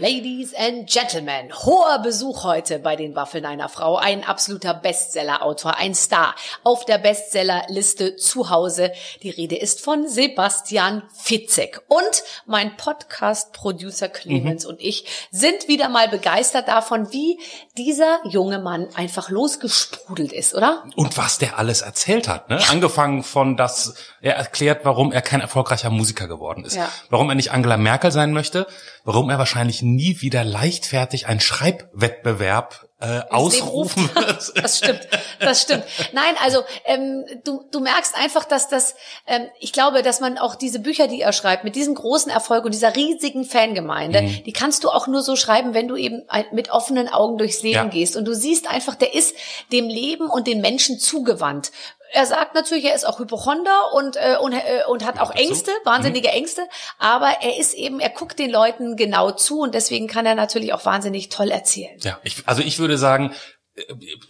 Ladies and Gentlemen, hoher Besuch heute bei den Waffeln einer Frau. Ein absoluter Bestseller-Autor, ein Star auf der Bestsellerliste zu Hause. Die Rede ist von Sebastian Fitzek. Und mein Podcast-Producer Clemens mhm. und ich sind wieder mal begeistert davon, wie dieser junge Mann einfach losgesprudelt ist, oder? Und was der alles erzählt hat. Ne? Ja. Angefangen von, dass er erklärt, warum er kein erfolgreicher Musiker geworden ist. Ja. Warum er nicht Angela Merkel sein möchte. Warum er wahrscheinlich nie wieder leichtfertig einen Schreibwettbewerb äh, ausrufen wird. Das stimmt, das stimmt. Nein, also ähm, du, du merkst einfach, dass das, ähm, ich glaube, dass man auch diese Bücher, die er schreibt, mit diesem großen Erfolg und dieser riesigen Fangemeinde, mhm. die kannst du auch nur so schreiben, wenn du eben mit offenen Augen durchs Leben ja. gehst. Und du siehst einfach, der ist dem Leben und den Menschen zugewandt er sagt natürlich, er ist auch Hypochonder und, äh, und, äh, und hat auch Ängste, wahnsinnige mhm. Ängste, aber er ist eben, er guckt den Leuten genau zu und deswegen kann er natürlich auch wahnsinnig toll erzählen. Ja, ich, also ich würde sagen,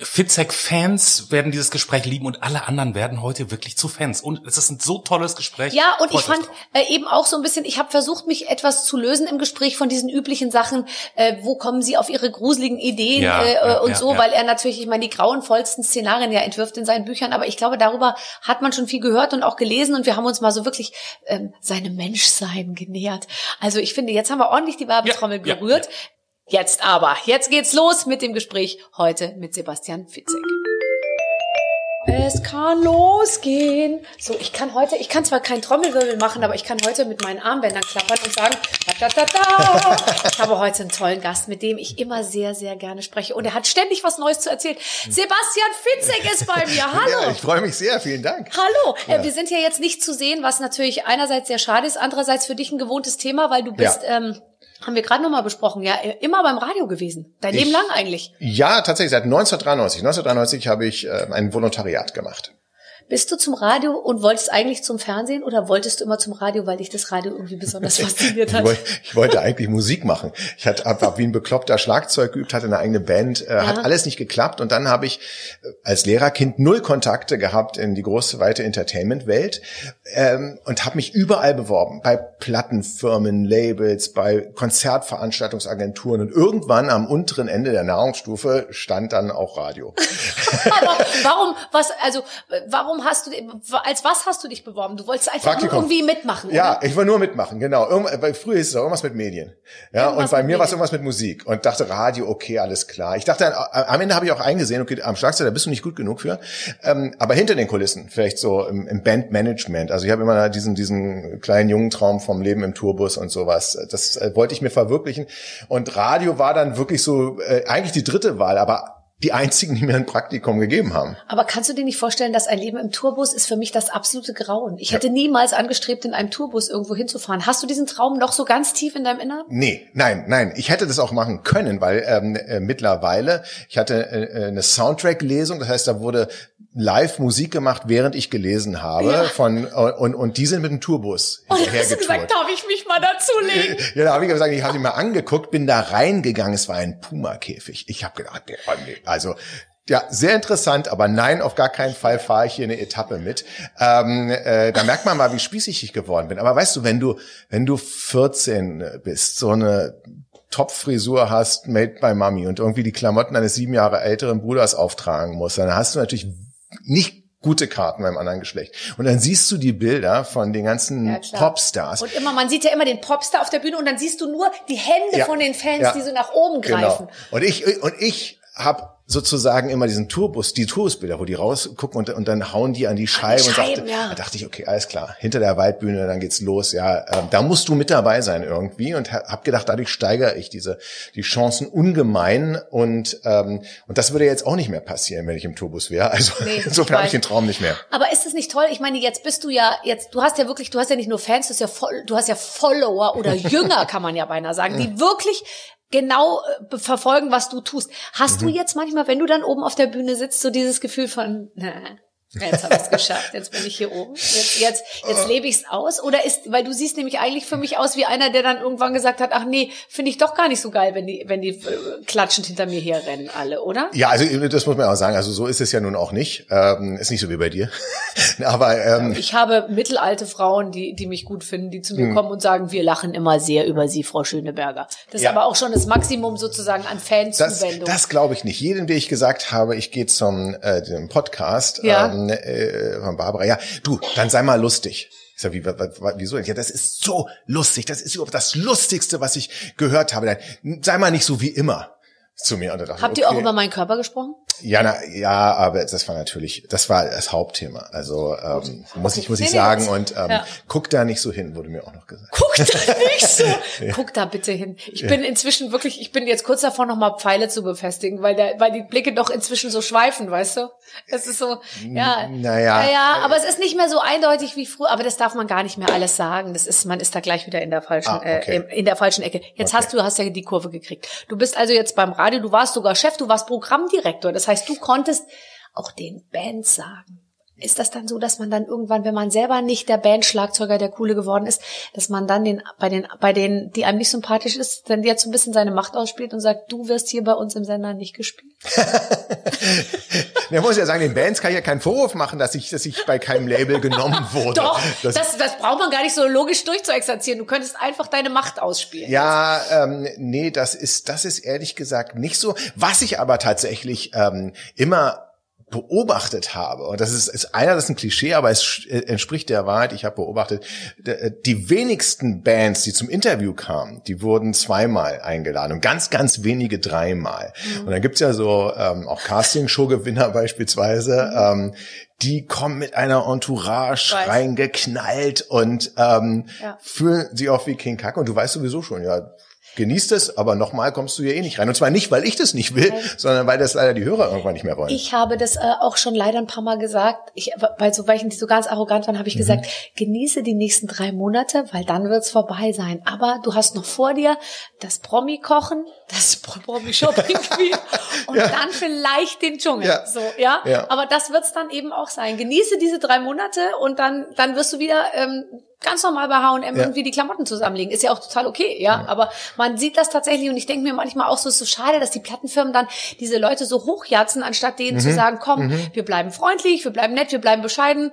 Fitzek-Fans werden dieses Gespräch lieben und alle anderen werden heute wirklich zu Fans. Und es ist ein so tolles Gespräch. Ja, und Freut ich fand äh, eben auch so ein bisschen, ich habe versucht, mich etwas zu lösen im Gespräch von diesen üblichen Sachen, äh, wo kommen sie auf ihre gruseligen Ideen ja, äh, ja, und ja, so, weil er natürlich, ich meine, die grauenvollsten Szenarien ja entwirft in seinen Büchern, aber ich glaube, darüber hat man schon viel gehört und auch gelesen und wir haben uns mal so wirklich ähm, seinem Menschsein genähert. Also ich finde, jetzt haben wir ordentlich die Werbetrommel gerührt. Jetzt aber, jetzt geht's los mit dem Gespräch heute mit Sebastian Fitzek. Es kann losgehen. So, ich kann heute, ich kann zwar keinen Trommelwirbel machen, aber ich kann heute mit meinen Armbändern klappern und sagen, da, da, da, Ich habe heute einen tollen Gast, mit dem ich immer sehr, sehr gerne spreche. Und er hat ständig was Neues zu erzählen. Sebastian Fitzek ist bei mir. Hallo. Ja, ich freue mich sehr. Vielen Dank. Hallo. Äh, ja. wir sind ja jetzt nicht zu sehen, was natürlich einerseits sehr schade ist, andererseits für dich ein gewohntes Thema, weil du bist, ja. ähm, haben wir gerade nochmal besprochen, ja, immer beim Radio gewesen. Dein ich, Leben lang eigentlich. Ja, tatsächlich, seit 1993. 1993 habe ich äh, ein Volontariat gemacht. Bist du zum Radio und wolltest eigentlich zum Fernsehen oder wolltest du immer zum Radio, weil dich das Radio irgendwie besonders fasziniert hat? ich, wollte, ich wollte eigentlich Musik machen. Ich hatte hab wie ein bekloppter Schlagzeug geübt, hatte eine eigene Band, äh, ja. hat alles nicht geklappt und dann habe ich äh, als Lehrerkind null Kontakte gehabt in die große weite Entertainment-Welt ähm, und habe mich überall beworben, bei Plattenfirmen, Labels, bei Konzertveranstaltungsagenturen und irgendwann am unteren Ende der Nahrungsstufe stand dann auch Radio. Aber warum, was, also warum warum hast du, als was hast du dich beworben? Du wolltest einfach Praktikum. nur irgendwie mitmachen, oder? Ja, ich wollte nur mitmachen, genau. Weil früher ist es auch irgendwas mit Medien. Ja, irgendwas und bei mir war es irgendwas mit Musik und dachte Radio, okay, alles klar. Ich dachte, am Ende habe ich auch eingesehen, okay, am Schlagzeug, da bist du nicht gut genug für. Ähm, aber hinter den Kulissen, vielleicht so im, im Bandmanagement. Also ich habe immer diesen, diesen kleinen jungen Traum vom Leben im Tourbus und sowas. Das äh, wollte ich mir verwirklichen. Und Radio war dann wirklich so, äh, eigentlich die dritte Wahl, aber die einzigen, die mir ein Praktikum gegeben haben. Aber kannst du dir nicht vorstellen, dass ein Leben im Tourbus ist für mich das absolute Grauen? Ich hätte niemals angestrebt, in einem Tourbus irgendwo hinzufahren. Hast du diesen Traum noch so ganz tief in deinem Inneren? Nee, nein, nein. Ich hätte das auch machen können, weil ähm, äh, mittlerweile, ich hatte äh, eine Soundtrack-Lesung, das heißt, da wurde live Musik gemacht, während ich gelesen habe. Ja. Von, und, und die sind mit dem Tourbus Und oh, hast du gesagt, darf ich mich mal dazulegen? Ja, da habe ich gesagt, ich habe ihn mal angeguckt, bin da reingegangen. Es war ein Puma-Käfig. Ich habe gedacht, also ja, sehr interessant, aber nein, auf gar keinen Fall fahre ich hier eine Etappe mit. Ähm, äh, da merkt man mal, wie spießig ich geworden bin. Aber weißt du, wenn du, wenn du 14 bist, so eine Topfrisur hast, made by Mami und irgendwie die Klamotten eines sieben Jahre älteren Bruders auftragen musst, dann hast du natürlich nicht gute Karten beim anderen Geschlecht. Und dann siehst du die Bilder von den ganzen ja, Popstars. Und immer, man sieht ja immer den Popstar auf der Bühne und dann siehst du nur die Hände ja, von den Fans, ja, die so nach oben genau. greifen. Genau. Und ich, und ich habe sozusagen immer diesen Tourbus, die Tourbusbilder, wo die rausgucken und, und dann hauen die an die Scheibe. Die Scheiben, und dachte, ja. da dachte ich, okay, alles klar, hinter der Waldbühne, dann geht's los. Ja, äh, da musst du mit dabei sein irgendwie. Und habe gedacht, dadurch steigere ich diese die Chancen ungemein. Und ähm, und das würde jetzt auch nicht mehr passieren, wenn ich im Tourbus wäre. Also nee, insofern habe ich den Traum nicht mehr. Aber ist es nicht toll? Ich meine, jetzt bist du ja jetzt, du hast ja wirklich, du hast ja nicht nur Fans, du hast ja, voll, du hast ja Follower oder Jünger, kann man ja beinahe sagen, die wirklich genau äh, verfolgen, was du tust. Hast mhm. du jetzt manchmal, wenn du dann oben auf der Bühne sitzt, so dieses Gefühl von, na, Jetzt habe ich es geschafft. Jetzt bin ich hier oben. Jetzt, jetzt, jetzt lebe ich es aus. Oder ist, weil du siehst nämlich eigentlich für mich aus wie einer, der dann irgendwann gesagt hat, ach nee, finde ich doch gar nicht so geil, wenn die, wenn die äh, klatschend hinter mir herrennen alle, oder? Ja, also das muss man auch sagen. Also so ist es ja nun auch nicht. Ähm, ist nicht so wie bei dir. Aber ähm, ich habe mittelalte Frauen, die, die mich gut finden, die zu mir hm. kommen und sagen, wir lachen immer sehr über Sie, Frau Schöneberger. Das ja. ist aber auch schon das Maximum sozusagen an Fanzuwendung. Das, das glaube ich nicht. Jeden, den ich gesagt habe, ich gehe zum äh, dem Podcast. Ja. Ähm, ähm, äh, von Barbara, ja, du, dann sei mal lustig. Ich sag, wie, wieso? Ja, das ist so lustig. Das ist überhaupt das Lustigste, was ich gehört habe. Sei mal nicht so wie immer zu mir. Und dachte, Habt ihr auch über meinen Körper gesprochen? Ja, na, ja, aber das war natürlich, das war das Hauptthema. Also ähm, muss ich muss ich sagen und ähm, ja. guck da nicht so hin, wurde mir auch noch gesagt. Guck da nicht so, guck da bitte hin. Ich bin inzwischen wirklich, ich bin jetzt kurz davor, noch mal Pfeile zu befestigen, weil der, weil die Blicke doch inzwischen so schweifen, weißt du? Es ist so, ja, naja, naja, aber es ist nicht mehr so eindeutig wie früher. Aber das darf man gar nicht mehr alles sagen. Das ist, man ist da gleich wieder in der falschen, ah, okay. äh, in der falschen Ecke. Jetzt okay. hast du, hast ja die Kurve gekriegt. Du bist also jetzt beim Radio, du warst sogar Chef, du warst Programmdirektor. Das heißt, du konntest auch den Bands sagen. Ist das dann so, dass man dann irgendwann, wenn man selber nicht der Bandschlagzeuger der Coole geworden ist, dass man dann den, bei den, bei denen, die einem nicht sympathisch ist, dann jetzt so ein bisschen seine Macht ausspielt und sagt, du wirst hier bei uns im Sender nicht gespielt? Man muss ja sagen, den Bands kann ich ja keinen Vorwurf machen, dass ich, dass ich bei keinem Label genommen wurde. Doch, das, das, das braucht man gar nicht so logisch durchzuexerzieren. Du könntest einfach deine Macht ausspielen. Ja, ähm, nee, das ist, das ist ehrlich gesagt nicht so. Was ich aber tatsächlich ähm, immer beobachtet habe, und das ist, ist einer, das ist ein Klischee, aber es äh, entspricht der Wahrheit, ich habe beobachtet, äh, die wenigsten Bands, die zum Interview kamen, die wurden zweimal eingeladen und ganz, ganz wenige dreimal. Mhm. Und dann gibt's ja so ähm, auch Castingshow-Gewinner beispielsweise, mhm. ähm, die kommen mit einer Entourage Weiß. reingeknallt und ähm, ja. fühlen sie auch wie King Kacke. Und du weißt sowieso schon, ja, genießt es, aber nochmal kommst du hier eh nicht rein. Und zwar nicht, weil ich das nicht will, Nein. sondern weil das leider die Hörer irgendwann nicht mehr wollen. Ich habe das äh, auch schon leider ein paar Mal gesagt. Ich, bei so welchen, die so ganz arrogant waren, habe ich mhm. gesagt, genieße die nächsten drei Monate, weil dann wird's vorbei sein. Aber du hast noch vor dir das Promi-Kochen, das Promi-Shopping-Queen und ja. dann vielleicht den Dschungel. Ja. So, ja? ja. Aber das wird's dann eben auch sein. Genieße diese drei Monate und dann, dann wirst du wieder ähm, ganz normal bei H&M ja. irgendwie die Klamotten zusammenlegen. Ist ja auch total okay, ja? ja. Aber man sieht das tatsächlich und ich denke mir manchmal auch so, ist so schade, dass die Plattenfirmen dann diese Leute so hochjatzen, anstatt denen mhm. zu sagen, komm, mhm. wir bleiben freundlich, wir bleiben nett, wir bleiben bescheiden.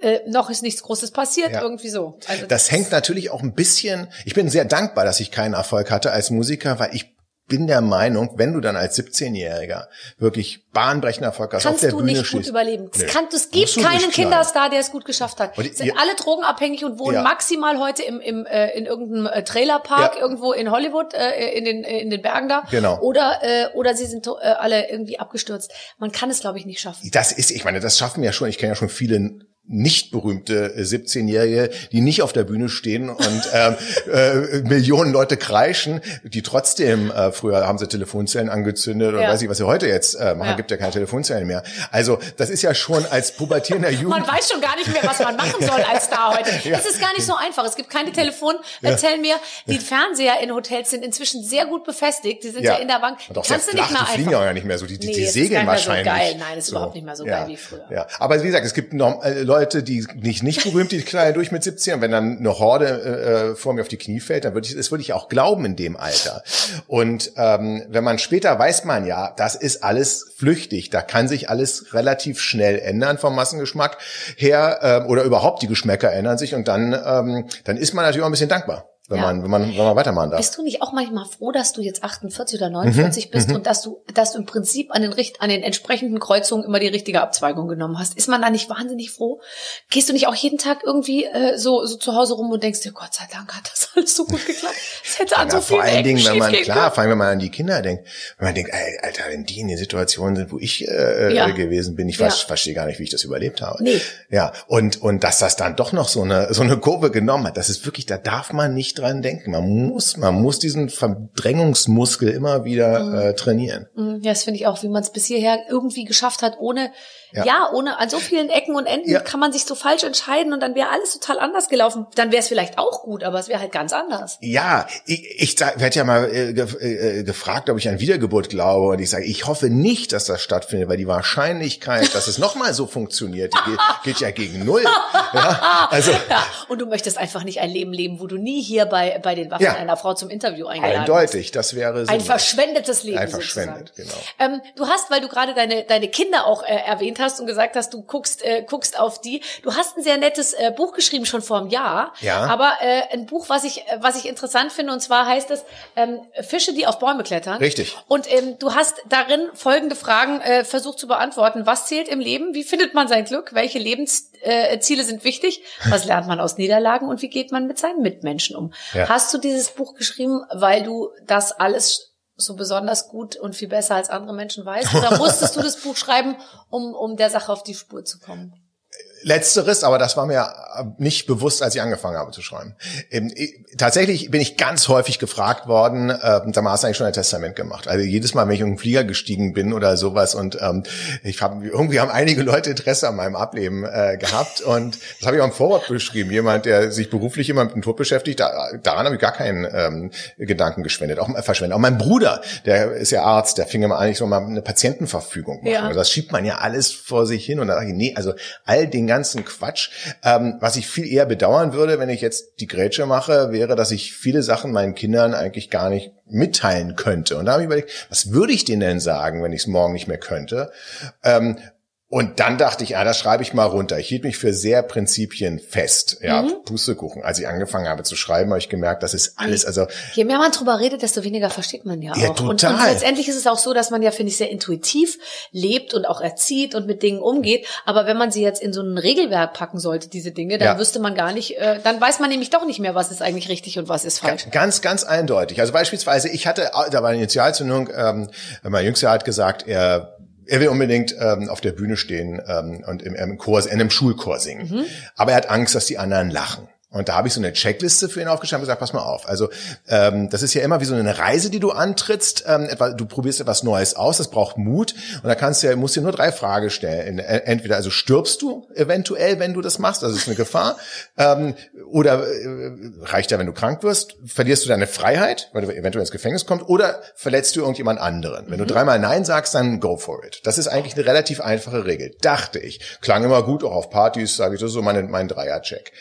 Äh, noch ist nichts Großes passiert, ja. irgendwie so. Also das, das hängt natürlich auch ein bisschen, ich bin sehr dankbar, dass ich keinen Erfolg hatte als Musiker, weil ich bin der Meinung, wenn du dann als 17-Jähriger wirklich bahnbrechender Erfolg hast, Kannst auf der du Bühne nicht stehst, gut überleben. Es, kann, es gibt keinen Kinderstar, der es gut geschafft hat. Und sind ihr, alle drogenabhängig und wohnen ja. maximal heute im, im, äh, in irgendeinem äh, Trailerpark ja. irgendwo in Hollywood, äh, in, den, äh, in den Bergen da. Genau. Oder, äh, oder sie sind äh, alle irgendwie abgestürzt. Man kann es, glaube ich, nicht schaffen. Das ist, ich meine, das schaffen ja schon, ich kenne ja schon viele nicht berühmte 17-Jährige, die nicht auf der Bühne stehen und ähm, äh, Millionen Leute kreischen, die trotzdem, äh, früher haben sie Telefonzellen angezündet oder ja. weiß ich, was sie heute jetzt äh, machen, ja. gibt ja keine Telefonzellen mehr. Also das ist ja schon als pubertierender Jugend... Man weiß schon gar nicht mehr, was man machen soll als da heute. ja. Es ist gar nicht so einfach. Es gibt keine Telefon. Erzähl mir, die Fernseher in Hotels sind inzwischen sehr gut befestigt. Die sind ja, in der Bank. Und auch Kannst du nicht mehr einfach. Die fliegen ja nicht mehr so. Die, die, nee, die segeln wahrscheinlich. So geil. Nein, das ist so. überhaupt nicht mehr so geil wie früher. Ja. Aber wie gesagt, es gibt noch, äh, Leute, die nicht, nicht berühmt, die knallen durch mit 17. Und wenn dann eine Horde äh, vor mir auf die Knie fällt, dann würde ich, das würde ich auch glauben in dem Alter. Und ähm, wenn man später weiß man ja, das ist alles flüchtig. Da kann sich alles relativ schnell ändern vom Massengeschmack her äh, oder überhaupt die Geschmäcker ändern sich und dann, ähm, dann ist man natürlich auch ein bisschen dankbar wenn ja. man, wenn man, wenn man weitermachen darf. Bist du nicht auch manchmal froh, dass du jetzt 48 oder 49 mhm. bist mhm. und dass du, dass du im Prinzip an den, an den entsprechenden Kreuzungen immer die richtige Abzweigung genommen hast? Ist man da nicht wahnsinnig froh? Gehst du nicht auch jeden Tag irgendwie äh, so, so zu Hause rum und denkst dir, Gott sei Dank hat das alles so gut geklappt. Es hätte an ja, so vielen Vor allen Dingen, wenn man, klar, vor allem wenn man an die Kinder denkt, wenn man denkt, ey, Alter, wenn die in der Situation sind, wo ich äh, ja. gewesen bin, ich ja. verstehe gar nicht, wie ich das überlebt habe. Nee. Ja, und, und dass das dann doch noch so eine, so eine Kurve genommen hat, das ist wirklich, da darf man nicht nicht dran denken. Man muss, man muss diesen Verdrängungsmuskel immer wieder mhm. äh, trainieren. Mhm. Ja, das finde ich auch, wie man es bis hierher irgendwie geschafft hat, ohne ja. ja, ohne an so vielen Ecken und Enden ja. kann man sich so falsch entscheiden und dann wäre alles total anders gelaufen. Dann wäre es vielleicht auch gut, aber es wäre halt ganz anders. Ja, ich, ich werde ja mal äh, äh, gefragt, ob ich an Wiedergeburt glaube und ich sage, ich hoffe nicht, dass das stattfindet, weil die Wahrscheinlichkeit, dass es nochmal so funktioniert, geht, geht, ja gegen null. Ja, also ja, und du möchtest einfach nicht ein Leben leben, wo du nie hier bei bei den Waffen einer Frau zum Interview eingeladen Eindeutig, das wäre so ein verschwendetes Leben. Ein verschwendet, sozusagen. genau. Ähm, du hast, weil du gerade deine deine Kinder auch äh, erwähnt hast hast und gesagt hast, du guckst, äh, guckst auf die. Du hast ein sehr nettes äh, Buch geschrieben schon vor einem Jahr. Ja. Aber äh, ein Buch, was ich, äh, was ich interessant finde, und zwar heißt es ähm, Fische, die auf Bäume klettern. Richtig. Und ähm, du hast darin folgende Fragen äh, versucht zu beantworten. Was zählt im Leben? Wie findet man sein Glück? Welche Lebensziele äh, sind wichtig? Was lernt man aus Niederlagen und wie geht man mit seinen Mitmenschen um? Ja. Hast du dieses Buch geschrieben, weil du das alles so besonders gut und viel besser als andere Menschen weißt? Oder musstest du das Buch schreiben, um, um der Sache auf die Spur zu kommen? Letzteres, aber das war mir nicht bewusst, als ich angefangen habe zu schreiben. Ähm, tatsächlich bin ich ganz häufig gefragt worden, äh, da hast du eigentlich schon ein Testament gemacht. Also jedes Mal, wenn ich in einen Flieger gestiegen bin oder sowas und ähm, ich habe irgendwie haben einige Leute Interesse an meinem Ableben äh, gehabt und das habe ich auch im Vorwort beschrieben. Jemand, der sich beruflich immer mit dem Tod beschäftigt, da, daran habe ich gar keinen ähm, Gedanken geschwendet, auch äh, verschwendet. Auch mein Bruder, der ist ja Arzt, der fing immer an, ich soll mal eine Patientenverfügung machen. Ja. Also das schiebt man ja alles vor sich hin und da sage ich, nee, also all den ganzen Quatsch. Ähm, was ich viel eher bedauern würde, wenn ich jetzt die Grätsche mache, wäre, dass ich viele Sachen meinen Kindern eigentlich gar nicht mitteilen könnte. Und da habe ich überlegt, was würde ich denen denn sagen, wenn ich es morgen nicht mehr könnte? Ähm, und dann dachte ich, ah, das schreibe ich mal runter. Ich hielt mich für sehr prinzipienfest. Ja, mhm. Pustekuchen. Als ich angefangen habe zu schreiben, habe ich gemerkt, das ist alles, also. Je mehr man drüber redet, desto weniger versteht man ja auch. Ja, total. Und, und letztendlich ist es auch so, dass man ja, finde ich, sehr intuitiv lebt und auch erzieht und mit Dingen umgeht. Aber wenn man sie jetzt in so ein Regelwerk packen sollte, diese Dinge, dann ja. wüsste man gar nicht, äh, dann weiß man nämlich doch nicht mehr, was ist eigentlich richtig und was ist falsch. Ganz, ganz eindeutig. Also beispielsweise, ich hatte, da war eine Initialzündung, ähm, mein Jüngster hat gesagt, er er will unbedingt ähm, auf der Bühne stehen ähm, und im, im Chor, in einem Schulchor singen. Mhm. Aber er hat Angst, dass die anderen lachen. Und da habe ich so eine Checkliste für ihn aufgeschrieben und gesagt, pass mal auf. Also ähm, das ist ja immer wie so eine Reise, die du antrittst. Ähm, etwa, du probierst etwas Neues aus, das braucht Mut. Und da kannst du ja, musst dir nur drei Fragen stellen. Entweder also stirbst du eventuell, wenn du das machst, das ist eine Gefahr. Ähm, oder äh, reicht ja, wenn du krank wirst, verlierst du deine Freiheit, weil du eventuell ins Gefängnis kommst, oder verletzt du irgendjemand anderen. Wenn mhm. du dreimal Nein sagst, dann go for it. Das ist eigentlich eine relativ einfache Regel, dachte ich. Klang immer gut, auch auf Partys, sage ich, das ist so mein, mein Dreier-Check.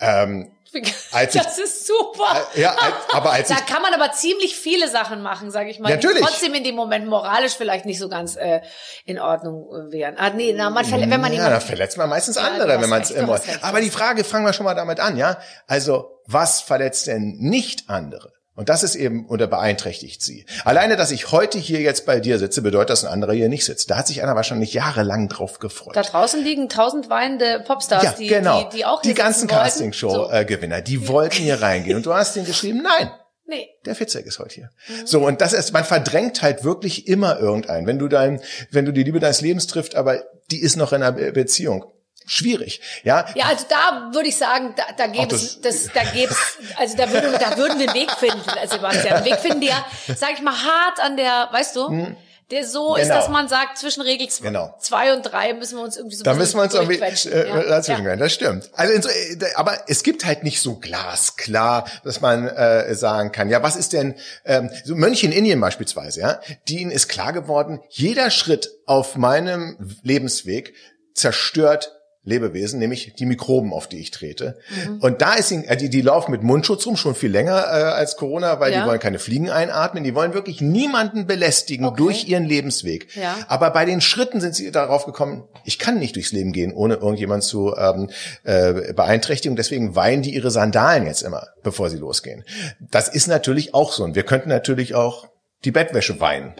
Ähm, als das ich, ist super. Äh, ja, als, aber als da ich, kann man aber ziemlich viele Sachen machen, sage ich mal, natürlich. die trotzdem in dem Moment moralisch vielleicht nicht so ganz äh, in Ordnung äh, wären. Ah, nee, na, man wenn man ja, da verletzt man meistens andere, ja, wenn man es immer. Aber die Frage fangen wir schon mal damit an, ja? Also was verletzt denn nicht andere? Und das ist eben, oder beeinträchtigt sie. Alleine, dass ich heute hier jetzt bei dir sitze, bedeutet, dass ein anderer hier nicht sitzt. Da hat sich einer wahrscheinlich jahrelang drauf gefreut. Da draußen liegen tausend weinende Popstars, ja, die, genau. die, die auch Die ganzen Castingshow-Gewinner, die ja. wollten hier reingehen. Und du hast denen geschrieben, nein. Nee. Der Fitzek ist heute hier. Mhm. So, und das ist, man verdrängt halt wirklich immer irgendeinen. Wenn du dein, wenn du die Liebe deines Lebens trifft, aber die ist noch in einer Beziehung schwierig, ja. Ja, also da würde ich sagen, da, da gäbe es, das, da gäbe es, also da würden, da würden wir einen Weg finden, Sebastian. Einen Weg finden, der, sag ich mal, hart an der, weißt du, hm. der so genau. ist, dass man sagt, zwischen Regel genau. zwei und drei müssen wir uns irgendwie so Da müssen wir uns irgendwie äh, ja. dazwischen ja. Das stimmt. Also, so, äh, aber es gibt halt nicht so glasklar, dass man äh, sagen kann, ja, was ist denn, ähm, so Mönche in Indien beispielsweise, ja, denen ist klar geworden, jeder Schritt auf meinem Lebensweg zerstört Lebewesen, nämlich die Mikroben, auf die ich trete. Mhm. Und da ist äh, die, die laufen mit Mundschutz rum schon viel länger äh, als Corona, weil ja. die wollen keine Fliegen einatmen, die wollen wirklich niemanden belästigen okay. durch ihren Lebensweg. Ja. Aber bei den Schritten sind sie darauf gekommen, ich kann nicht durchs Leben gehen, ohne irgendjemand zu ähm, äh, beeinträchtigen. Deswegen weinen die ihre Sandalen jetzt immer, bevor sie losgehen. Das ist natürlich auch so. Und wir könnten natürlich auch die Bettwäsche weinen.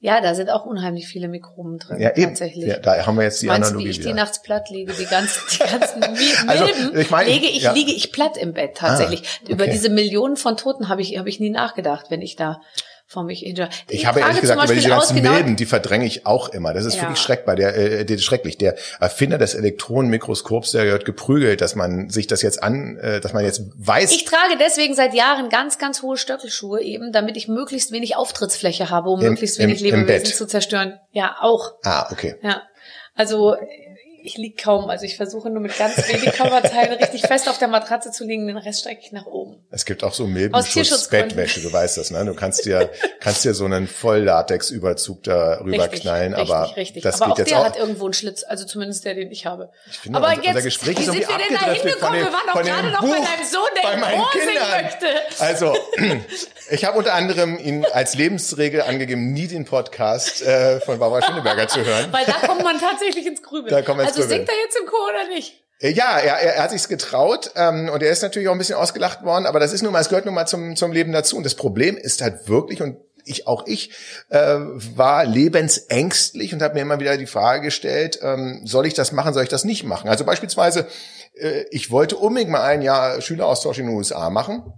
Ja, da sind auch unheimlich viele Mikroben drin. Ja, eben. Tatsächlich. Ja, da haben wir jetzt die Meinst Analogie. Wie ich wieder. die nachts platt liege, die ganzen, die ganzen Milben, also, ich meine, lege ich, ja. liege ich platt im Bett tatsächlich. Ah, okay. Über diese Millionen von Toten habe ich, habe ich nie nachgedacht, wenn ich da vor mich hinter. Ich habe ehrlich gesagt über diese ganzen genau Milben, die verdränge ich auch immer. Das ist ja. wirklich schreckbar. Der, äh, der, schrecklich. Der Erfinder des Elektronenmikroskops, der gehört geprügelt, dass man sich das jetzt an, äh, dass man jetzt weiß. Ich trage deswegen seit Jahren ganz, ganz hohe Stöckelschuhe eben, damit ich möglichst wenig Auftrittsfläche habe, um Im, möglichst wenig im, Lebewesen im zu zerstören. Ja, auch. Ah, okay. Ja. Also ich lieg kaum. Also ich versuche nur mit ganz wenig Körperteilen richtig fest auf der Matratze zu liegen, den Rest strecke ich nach oben. Es gibt auch so Milbenschutz-Bettwäsche, du weißt das, ne? Du kannst dir, kannst dir so einen Volllatex-Überzug da rüberknallen, richtig, aber richtig, richtig. das aber geht auch jetzt der auch. hat irgendwo einen Schlitz, also zumindest der, den ich habe. Ich finde, aber unser, jetzt, unser Gespräch wie sind wir denn da hingekommen? Wir waren doch gerade noch bei deinem Sohn, der bei meinen Kindern. möchte. Also, ich habe unter anderem ihn als Lebensregel angegeben, nie den Podcast äh, von Barbara Schöneberger zu hören. Weil da kommt man tatsächlich ins Grübeln. Da kommt man ins also singt er jetzt im Chor oder nicht? Äh, ja, er, er, er hat sich's getraut ähm, und er ist natürlich auch ein bisschen ausgelacht worden, aber das ist nun mal, es gehört nun mal zum, zum Leben dazu. Und das Problem ist halt wirklich, und ich auch ich äh, war lebensängstlich und habe mir immer wieder die Frage gestellt, ähm, soll ich das machen, soll ich das nicht machen? Also beispielsweise, äh, ich wollte unbedingt mal ein Jahr Schüleraustausch in den USA machen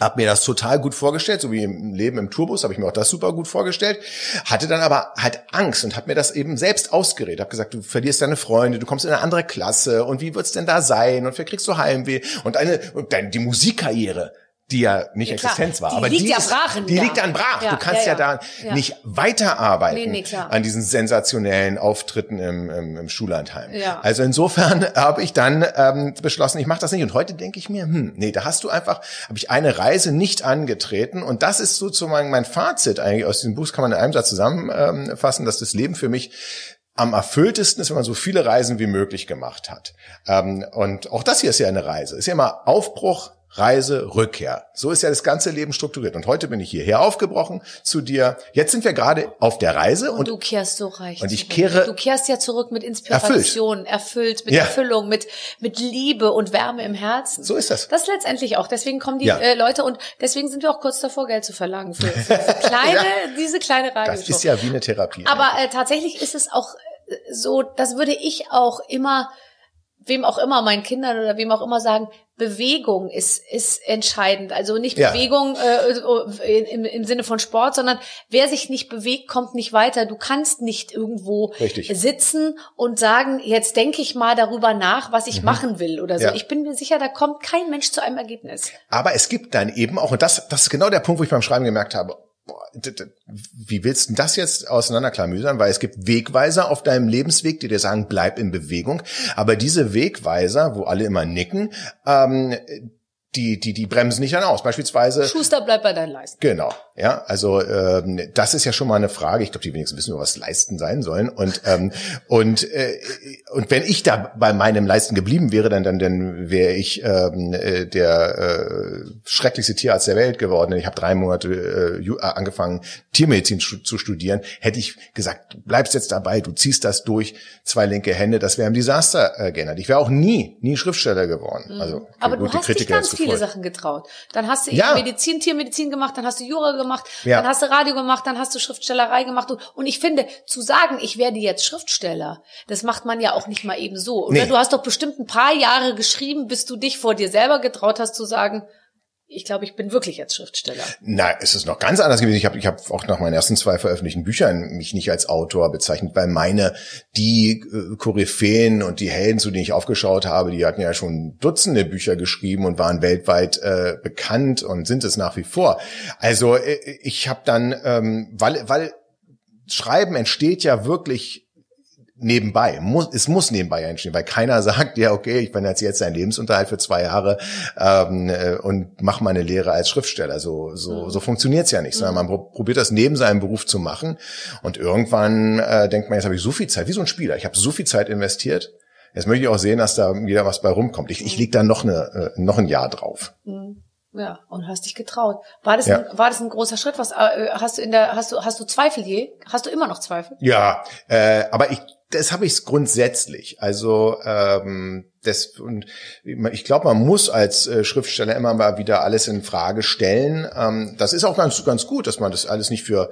hab mir das total gut vorgestellt, so wie im Leben im Tourbus habe ich mir auch das super gut vorgestellt, hatte dann aber halt Angst und habe mir das eben selbst ausgeredet, habe gesagt, du verlierst deine Freunde, du kommst in eine andere Klasse und wie wird's denn da sein und vielleicht kriegst du Heimweh? Und eine und dann die Musikkarriere, die ja nicht ja, Existenz war. Die aber liegt die ja brach Die liegt dann brach. Ja, du kannst ja, ja da nicht weiterarbeiten nee, nee, an diesen sensationellen Auftritten im, im, im Schullandheim. Also insofern habe ich dann ähm, beschlossen, ich mache das nicht. Und heute denke ich mir, hm, nee, da hast du einfach, habe ich eine Reise nicht angetreten. Und das ist sozusagen mein Fazit eigentlich aus diesem Buch, kann man in einem Satz zusammenfassen, dass das Leben für mich am erfülltesten ist, wenn man so viele Reisen wie möglich gemacht hat. Ähm, und auch das hier ist ja eine Reise. Ist ja immer Aufbruch, Reise, Rückkehr. So ist ja das ganze Leben strukturiert. Und heute bin ich hierher aufgebrochen zu dir. Jetzt sind wir gerade auf der Reise. Und, und du kehrst so reich. Und ich kehre. Du kehrst ja zurück mit Inspiration, erfüllt, erfüllt mit ja. Erfüllung, mit, mit Liebe und Wärme im Herzen. So ist das. Das letztendlich auch. Deswegen kommen die ja. äh, Leute und deswegen sind wir auch kurz davor, Geld zu verlangen für, für, für kleine, ja. diese kleine Radio. Das ist ja wie eine Therapie. Aber äh, tatsächlich ist es auch äh, so, das würde ich auch immer wem auch immer, meinen Kindern oder wem auch immer sagen, Bewegung ist, ist entscheidend. Also nicht ja. Bewegung äh, im, im Sinne von Sport, sondern wer sich nicht bewegt, kommt nicht weiter. Du kannst nicht irgendwo Richtig. sitzen und sagen, jetzt denke ich mal darüber nach, was ich mhm. machen will oder so. Ja. Ich bin mir sicher, da kommt kein Mensch zu einem Ergebnis. Aber es gibt dann eben auch, und das, das ist genau der Punkt, wo ich beim Schreiben gemerkt habe, wie willst du das jetzt auseinanderklamüsern? Weil es gibt Wegweiser auf deinem Lebensweg, die dir sagen, bleib in Bewegung. Aber diese Wegweiser, wo alle immer nicken, ähm, die, die, die bremsen nicht dann aus. Beispielsweise. Schuster bleibt bei deinen Leisten. Genau. Ja, also ähm, das ist ja schon mal eine Frage. Ich glaube, die wenigsten wissen, was Leisten sein sollen. Und ähm, und äh, und wenn ich da bei meinem Leisten geblieben wäre, dann dann dann wäre ich ähm, äh, der äh, schrecklichste Tierarzt der Welt geworden. Ich habe drei Monate äh, angefangen Tiermedizin zu studieren. Hätte ich gesagt, bleibst jetzt dabei, du ziehst das durch, zwei linke Hände, das wäre ein Desaster äh, geändert. Ich wäre auch nie nie Schriftsteller geworden. Mhm. Also aber gut, du hast dich ganz viele Sachen getraut. Dann hast du ja. Medizin, Tiermedizin gemacht, dann hast du Jura gemacht gemacht, ja. dann hast du Radio gemacht, dann hast du Schriftstellerei gemacht. Und ich finde, zu sagen, ich werde jetzt Schriftsteller, das macht man ja auch nicht mal eben so. Oder nee. du hast doch bestimmt ein paar Jahre geschrieben, bis du dich vor dir selber getraut hast zu sagen, ich glaube, ich bin wirklich jetzt Schriftsteller. Na, es ist noch ganz anders gewesen. Ich habe ich hab auch nach meinen ersten zwei veröffentlichten Büchern mich nicht als Autor bezeichnet, weil meine, die äh, Koryphäen und die Helden, zu denen ich aufgeschaut habe, die hatten ja schon Dutzende Bücher geschrieben und waren weltweit äh, bekannt und sind es nach wie vor. Also äh, ich habe dann, ähm, weil, weil Schreiben entsteht ja wirklich nebenbei. Muss, es muss nebenbei entstehen, weil keiner sagt, ja, okay, ich bin jetzt jetzt ein Lebensunterhalt für zwei Jahre ähm, äh, und mache meine Lehre als Schriftsteller. So, so, mhm. so funktioniert's ja nicht, sondern man probiert das neben seinem Beruf zu machen und irgendwann äh, denkt man, jetzt habe ich so viel Zeit, wie so ein Spieler. Ich habe so viel Zeit investiert. Jetzt möchte ich auch sehen, dass da wieder was bei rumkommt. Ich, ich leg da noch, eine, äh, noch ein Jahr drauf. Mhm. Ja, und hast dich getraut. War das, ja. ein, war das ein großer Schritt? Was äh, hast du in der hast du hast du Zweifel je? Hast du immer noch Zweifel? Ja, äh, aber ich das habe ich grundsätzlich. Also ähm, das und ich glaube, man muss als äh, Schriftsteller immer mal wieder alles in Frage stellen. Ähm, das ist auch ganz ganz gut, dass man das alles nicht für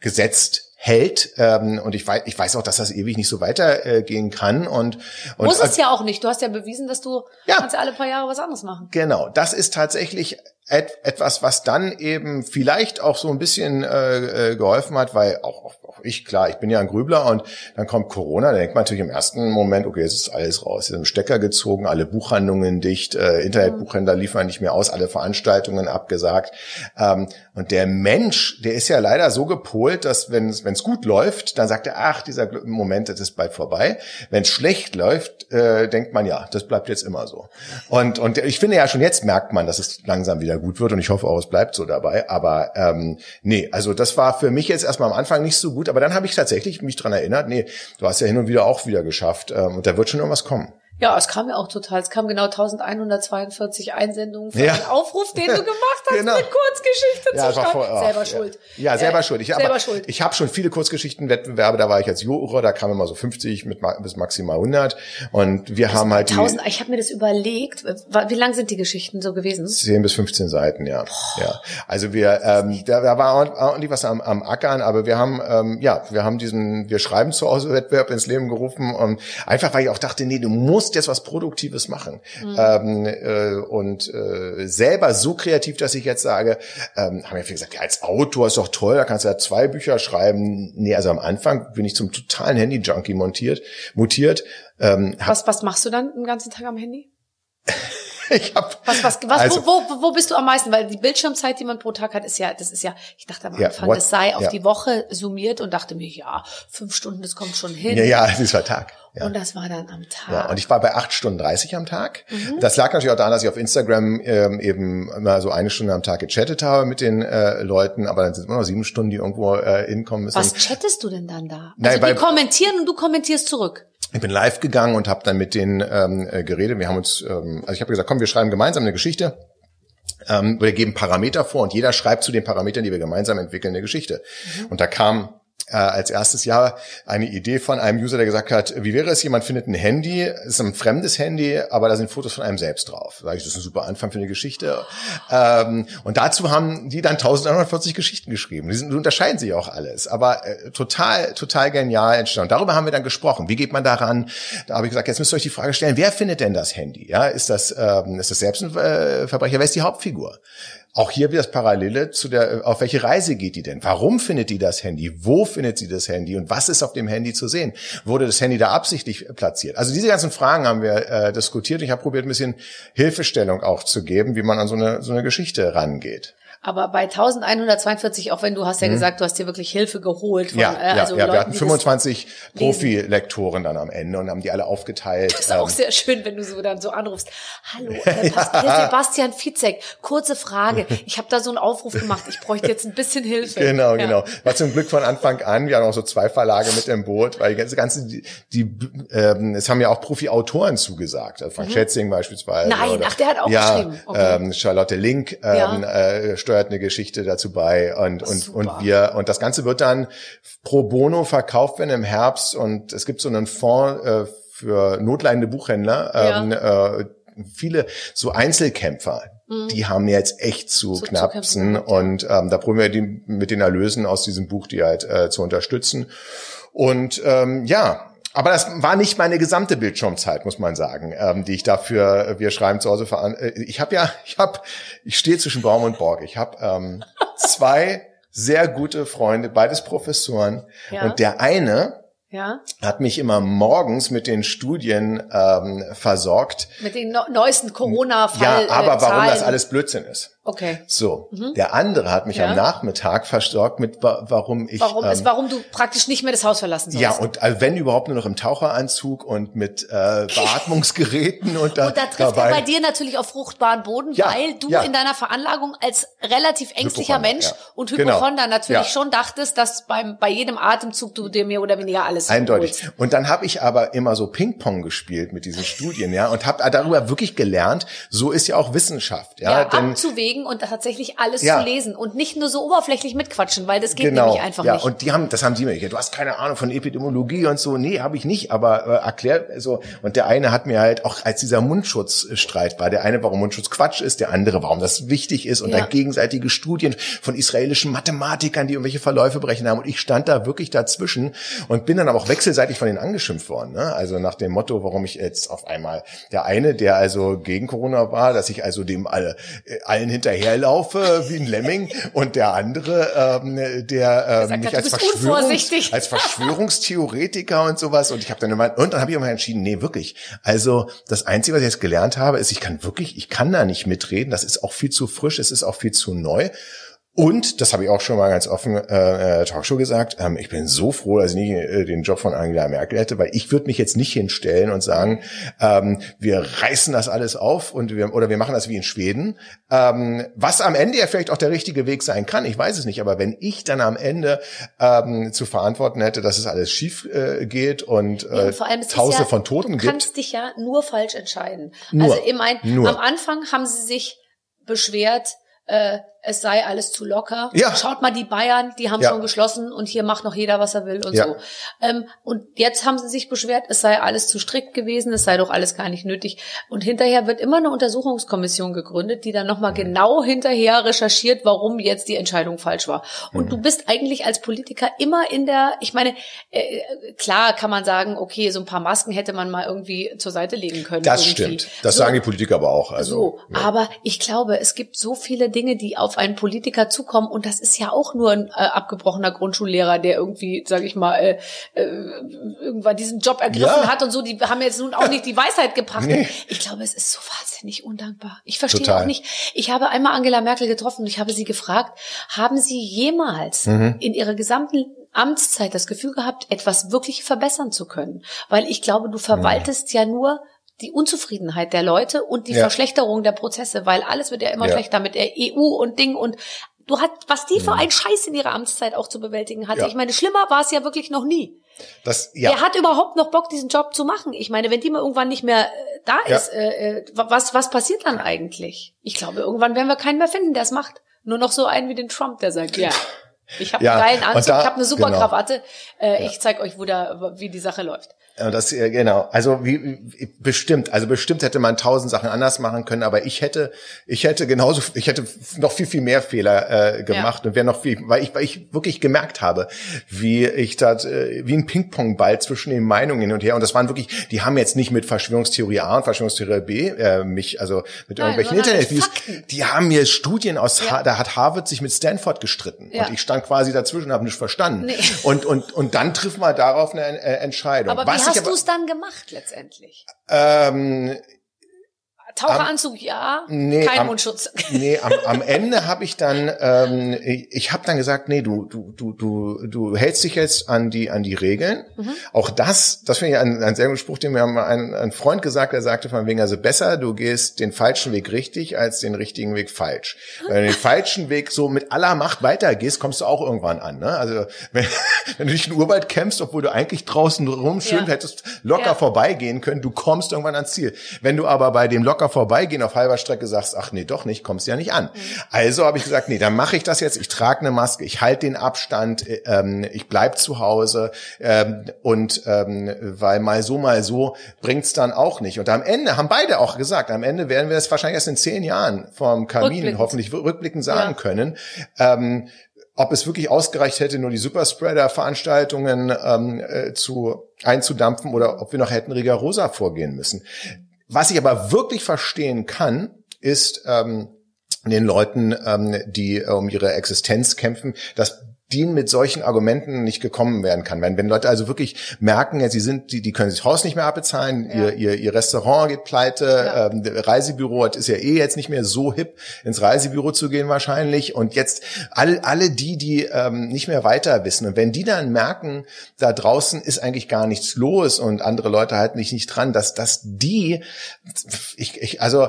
gesetzt hält. Ähm, und ich weiß, ich weiß auch, dass das ewig nicht so weitergehen äh, kann. Und, und muss es ja auch nicht. Du hast ja bewiesen, dass du ja, kannst ja alle paar Jahre was anderes machen. Genau, das ist tatsächlich et etwas, was dann eben vielleicht auch so ein bisschen äh, äh geholfen hat, weil auch, auch, auch ich, klar, ich bin ja ein Grübler und dann kommt Corona, da denkt man natürlich im ersten Moment, okay, jetzt ist alles raus, ist im Stecker gezogen, alle Buchhandlungen dicht, äh, Internetbuchhändler liefern nicht mehr aus, alle Veranstaltungen abgesagt. Ähm, und der Mensch, der ist ja leider so gepolt, dass wenn es gut läuft, dann sagt er, ach, dieser Moment, das ist bald vorbei. Wenn es schlecht läuft, äh, denkt man, ja, das bleibt jetzt immer so. Und, und ich finde ja schon jetzt merkt man, dass es langsam wieder gut wird und ich hoffe auch, es bleibt so dabei. Aber ähm, nee, also das war für mich jetzt erstmal am Anfang nicht so gut, aber dann habe ich tatsächlich mich dran erinnert, nee, du hast ja hin und wieder auch wieder geschafft ähm, und da wird schon irgendwas kommen. Ja, es kam ja auch total. Es kam genau 1142 Einsendungen für ja. einen Aufruf, den du gemacht hast, genau. eine Kurzgeschichte ja, zu schreiben. Oh, selber ja. schuld. Ja, selber äh, schuld. Ich, selber schuld. Ich habe schon viele Kurzgeschichtenwettbewerbe, da war ich als Juror, da kamen immer so 50 mit, bis maximal 100 und wir das haben halt 1000, die, ich habe mir das überlegt. Wie lang sind die Geschichten so gewesen? 10 bis 15 Seiten, ja. Boah. Ja. Also wir ähm, da, da war ordentlich was am, am Ackern, aber wir haben ähm, ja, wir haben diesen wir schreiben zu Hause Wettbewerb ins Leben gerufen und einfach weil ich auch dachte, nee, du musst jetzt was Produktives machen. Mhm. Ähm, äh, und äh, selber so kreativ, dass ich jetzt sage, ähm, haben ja viele gesagt, ja, als Autor ist doch toll, da kannst du ja zwei Bücher schreiben. Nee, also am Anfang bin ich zum totalen Handy-Junkie montiert, mutiert. Ähm, was, was machst du dann den ganzen Tag am Handy? ich hab, was, was, was, also, wo, wo, wo bist du am meisten? Weil die Bildschirmzeit, die man pro Tag hat, ist ja, das ist ja, ich dachte am Anfang, ja, das sei auf ja. die Woche summiert und dachte mir, ja, fünf Stunden, das kommt schon hin. Ja, ja, das war Tag. Ja. Und das war dann am Tag. Ja, und ich war bei acht Stunden dreißig am Tag. Mhm. Das lag natürlich auch daran, dass ich auf Instagram ähm, eben immer so eine Stunde am Tag gechattet habe mit den äh, Leuten, aber dann sind es immer noch sieben Stunden, die irgendwo äh, hinkommen müssen. Was chattest du denn dann da? Also Nein, die kommentieren und du kommentierst zurück. Ich bin live gegangen und habe dann mit denen ähm, äh, geredet. Wir haben uns, ähm, also ich habe gesagt, komm, wir schreiben gemeinsam eine Geschichte. Ähm, wir geben Parameter vor und jeder schreibt zu den Parametern, die wir gemeinsam entwickeln, eine Geschichte. Mhm. Und da kam äh, als erstes Jahr eine Idee von einem User, der gesagt hat, wie wäre es, jemand findet ein Handy, es ist ein fremdes Handy, aber da sind Fotos von einem selbst drauf. Sag ich, das ist ein super Anfang für eine Geschichte. Ähm, und dazu haben die dann 1140 Geschichten geschrieben. Die, sind, die unterscheiden sich auch alles, aber äh, total, total genial entstanden. Darüber haben wir dann gesprochen. Wie geht man daran? Da habe ich gesagt, jetzt müsst ihr euch die Frage stellen, wer findet denn das Handy? Ja, ist das, ähm, ist das selbst ein äh, Verbrecher? Wer ist die Hauptfigur? Auch hier wieder das Parallele zu der, auf welche Reise geht die denn? Warum findet die das Handy? Wo findet sie das Handy? Und was ist auf dem Handy zu sehen? Wurde das Handy da absichtlich platziert? Also diese ganzen Fragen haben wir äh, diskutiert. Ich habe probiert, ein bisschen Hilfestellung auch zu geben, wie man an so eine, so eine Geschichte rangeht. Aber bei 1142, auch wenn du hast ja mhm. gesagt, du hast dir wirklich Hilfe geholt. Von, ja, äh, also ja, ja wir hatten 25 Profilektoren dann am Ende und haben die alle aufgeteilt. Das ist ähm, auch sehr schön, wenn du so dann so anrufst. Hallo, äh, ja. Sebastian Fizek, kurze Frage. Ich habe da so einen Aufruf gemacht. Ich bräuchte jetzt ein bisschen Hilfe. Genau, ja. genau. War zum Glück von Anfang an. Wir haben auch so zwei Verlage mit im Boot, weil die ganze, ganze die, die ähm, es haben ja auch Profi-Autoren zugesagt. Also Frank mhm. Schätzing beispielsweise. Nein, oder, ach, der hat auch ja, geschrieben. Okay. Ähm, Charlotte Link ähm, äh, steuert eine Geschichte dazu bei und, und, und wir, und das Ganze wird dann pro bono verkauft werden im Herbst und es gibt so einen Fonds äh, für notleidende Buchhändler, ja. ähm, äh, viele so Einzelkämpfer, mhm. die haben jetzt echt zu, zu knapsen zu und ähm, da probieren wir die mit den Erlösen aus diesem Buch die halt äh, zu unterstützen. Und ähm, ja, aber das war nicht meine gesamte Bildschirmzeit, muss man sagen, ähm, die ich dafür, äh, wir schreiben zu Hause veran. Äh, ich habe ja, ich habe, ich stehe zwischen Baum und Borg. Ich habe ähm, zwei sehr gute Freunde, beides Professoren. Ja. Und der eine ja. hat mich immer morgens mit den Studien ähm, versorgt. Mit den no neuesten Corona-Fall. Ja, aber warum das alles Blödsinn ist. Okay. So, mhm. der andere hat mich ja. am Nachmittag versorgt mit, warum ich. Warum, ähm, ist, warum du praktisch nicht mehr das Haus verlassen sollst. Ja, und also wenn überhaupt nur noch im Taucheranzug und mit äh, Beatmungsgeräten und da. Und da trifft dabei, er bei dir natürlich auf fruchtbaren Boden, ja, weil du ja. in deiner Veranlagung als relativ ängstlicher Mensch und genau. Hypochonder genau. natürlich schon dachtest, dass beim, bei jedem Atemzug du dir mehr oder weniger alles Eindeutig. Holst. Und dann habe ich aber immer so Ping-Pong gespielt mit diesen Studien, ja, und habe darüber wirklich gelernt, so ist ja auch Wissenschaft, ja. ja denn, abzuwägen bewegen und tatsächlich alles ja. zu lesen und nicht nur so oberflächlich mitquatschen, weil das geht genau. nämlich einfach ja. nicht. Und die haben, das haben die mir, du hast keine Ahnung von Epidemiologie und so. Nee, habe ich nicht, aber äh, erklärt so. Und der eine hat mir halt auch als dieser Mundschutzstreit war, der eine, warum Mundschutz Quatsch ist, der andere, warum das wichtig ist und ja. dann gegenseitige Studien von israelischen Mathematikern, die irgendwelche Verläufe berechnet haben. Und ich stand da wirklich dazwischen und bin dann aber auch wechselseitig von denen angeschimpft worden. Ne? Also nach dem Motto, warum ich jetzt auf einmal der eine, der also gegen Corona war, dass ich also dem alle, äh, allen hinter hinterherlaufe wie ein Lemming und der andere, ähm, der ähm, mich als, Verschwörungs als Verschwörungstheoretiker und sowas. Und ich habe dann immer, und dann habe ich immer entschieden, nee, wirklich. Also das Einzige, was ich jetzt gelernt habe, ist, ich kann wirklich, ich kann da nicht mitreden. Das ist auch viel zu frisch, es ist auch viel zu neu. Und, das habe ich auch schon mal ganz offen äh, äh, Talkshow gesagt, ähm, ich bin so froh, dass ich nicht äh, den Job von Angela Merkel hätte, weil ich würde mich jetzt nicht hinstellen und sagen, ähm, wir reißen das alles auf und wir, oder wir machen das wie in Schweden, ähm, was am Ende ja vielleicht auch der richtige Weg sein kann, ich weiß es nicht, aber wenn ich dann am Ende ähm, zu verantworten hätte, dass es alles schief äh, geht und, äh, ja, und Tausende ja, von Toten gibt. Du kannst gibt. dich ja nur falsch entscheiden. Nur, also ich meine, am Anfang haben sie sich beschwert, äh, es sei alles zu locker. Ja. Schaut mal die Bayern, die haben ja. schon geschlossen und hier macht noch jeder, was er will und ja. so. Ähm, und jetzt haben sie sich beschwert, es sei alles zu strikt gewesen, es sei doch alles gar nicht nötig. Und hinterher wird immer eine Untersuchungskommission gegründet, die dann nochmal mhm. genau hinterher recherchiert, warum jetzt die Entscheidung falsch war. Und mhm. du bist eigentlich als Politiker immer in der, ich meine, äh, klar kann man sagen, okay, so ein paar Masken hätte man mal irgendwie zur Seite legen können. Das irgendwie. stimmt. Das so. sagen die Politiker aber auch. Also, so, ja. aber ich glaube, es gibt so viele Dinge, die auf einen Politiker zukommen und das ist ja auch nur ein äh, abgebrochener Grundschullehrer, der irgendwie, sage ich mal, äh, äh, irgendwann diesen Job ergriffen ja. hat und so. Die haben jetzt nun auch nicht die Weisheit gebracht. Nee. Ich glaube, es ist so wahnsinnig undankbar. Ich verstehe Total. auch nicht. Ich habe einmal Angela Merkel getroffen und ich habe sie gefragt: Haben Sie jemals mhm. in Ihrer gesamten Amtszeit das Gefühl gehabt, etwas wirklich verbessern zu können? Weil ich glaube, du verwaltest mhm. ja nur die Unzufriedenheit der Leute und die ja. Verschlechterung der Prozesse, weil alles wird ja immer ja. schlechter mit der EU und Ding und du hast, was die für mhm. einen Scheiß in ihrer Amtszeit auch zu bewältigen hatte. Ja. Ich meine, schlimmer war es ja wirklich noch nie. Das, ja. Er hat überhaupt noch Bock, diesen Job zu machen. Ich meine, wenn die mal irgendwann nicht mehr äh, da ist, äh, äh was, was passiert dann eigentlich? Ich glaube, irgendwann werden wir keinen mehr finden, der es macht. Nur noch so einen wie den Trump, der sagt, ja. Ich habe ja, einen geilen Anzug, da, ich habe eine super genau. Krawatte. Äh, ja. Ich zeig euch, wo da, wie die Sache läuft. Das genau. Also wie, wie bestimmt, also bestimmt hätte man tausend Sachen anders machen können, aber ich hätte, ich hätte genauso, ich hätte noch viel viel mehr Fehler äh, gemacht ja. und wäre noch viel, weil ich, weil ich wirklich gemerkt habe, wie ich da äh, wie ein Ping-Pong-Ball zwischen den Meinungen hin und her und das waren wirklich, die haben jetzt nicht mit Verschwörungstheorie A und Verschwörungstheorie B äh, mich, also mit Nein, irgendwelchen Internet, die haben mir Studien aus, ja. da hat Harvard sich mit Stanford gestritten ja. und ich stand quasi dazwischen, habe nicht verstanden nee. und und und dann trifft man darauf eine äh, Entscheidung. Aber Was hast du es dann gemacht letztendlich? Ähm, Taucheranzug am, ja, nee, kein am, Mundschutz. Nee, am, am Ende habe ich dann, ähm, ich, habe dann gesagt, nee, du, du, du, du, du hältst dich jetzt an die, an die Regeln. Mhm. Auch das, das finde ich ein, ein sehr guter Spruch, den mir ein, ein Freund gesagt, der sagte von wegen, also besser, du gehst den falschen Weg richtig, als den richtigen Weg falsch. Wenn du den falschen Weg so mit aller Macht weitergehst, kommst du auch irgendwann an. Ne? Also wenn, wenn du durch den Urwald kämpfst, obwohl du eigentlich draußen rum schön ja. hättest locker ja. vorbeigehen können, du kommst irgendwann ans Ziel. Wenn du aber bei dem locker locker vorbeigehen auf halber Strecke sagst, ach nee, doch nicht, kommst ja nicht an. Mhm. Also habe ich gesagt, nee, dann mache ich das jetzt. Ich trage eine Maske, ich halte den Abstand, äh, ähm, ich bleib zu Hause ähm, und ähm, weil mal so, mal so bringt's dann auch nicht. Und am Ende haben beide auch gesagt, am Ende werden wir es wahrscheinlich erst in zehn Jahren vom Kamin rückblickend. hoffentlich rückblickend sagen ja. können. Ähm, ob es wirklich ausgereicht hätte, nur die Superspreader-Veranstaltungen ähm, äh, zu einzudampfen oder ob wir noch hätten rigorosa vorgehen müssen. Was ich aber wirklich verstehen kann, ist ähm, den Leuten, ähm, die äh, um ihre Existenz kämpfen, dass die mit solchen Argumenten nicht gekommen werden kann. Wenn, wenn Leute also wirklich merken, ja, sie sind, die, die können sich Haus nicht mehr abbezahlen, ja. ihr, ihr, ihr Restaurant geht pleite, ja. ähm, Reisebüro ist ja eh jetzt nicht mehr so hip, ins Reisebüro zu gehen wahrscheinlich. Und jetzt all, alle die, die ähm, nicht mehr weiter wissen. Und wenn die dann merken, da draußen ist eigentlich gar nichts los und andere Leute halten sich nicht dran, dass, dass die, ich, ich, also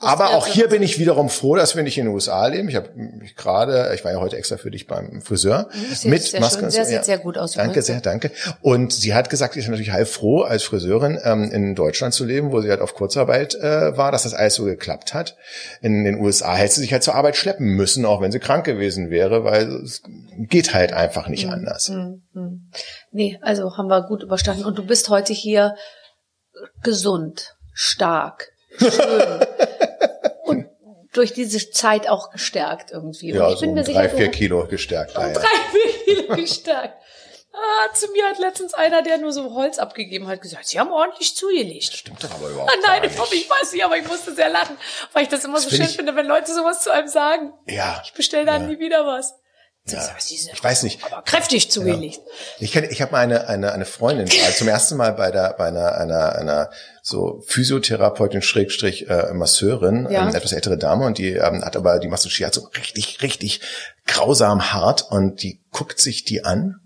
aber auch hier bin ich wiederum froh, dass wir nicht in den USA leben. Ich habe gerade, ich war ja heute extra für dich beim Friseur mhm, mit sehr Maske. Schön. Der sieht sehr gut aus. Danke sehr, danke. Und sie hat gesagt, sie ist natürlich halb froh, als Friseurin ähm, in Deutschland zu leben, wo sie halt auf Kurzarbeit äh, war, dass das alles so geklappt hat. In den USA hätte sie sich halt zur Arbeit schleppen müssen, auch wenn sie krank gewesen wäre, weil es geht halt einfach nicht mhm. anders. Mhm. mhm. Nee, also haben wir gut überstanden. Und du bist heute hier gesund, stark, schön. durch diese Zeit auch gestärkt irgendwie. Ja, und ich so bin mir um sicher, drei, vier Kilo gestärkt. Um drei, vier Kilo gestärkt. Ah, zu mir hat letztens einer, der nur so Holz abgegeben hat, gesagt, sie haben ordentlich zugelegt. Stimmt doch aber überhaupt ah, nein, nicht. Nein, ich weiß nicht, aber ich musste sehr lachen, weil ich das immer das so schön ich, finde, wenn Leute sowas zu einem sagen. Ja. Ich bestelle dann ja. nie wieder was. Ja, ich weiß nicht. Aber kräftig zugelegt. Ja. Ich kenne, ich habe eine eine eine Freundin also zum ersten Mal bei der bei einer einer einer so Physiotherapeutin Schrägstrich äh, Masseurin, ja. ähm, etwas ältere Dame und die ähm, hat aber die massiert so richtig richtig grausam hart und die guckt sich die an,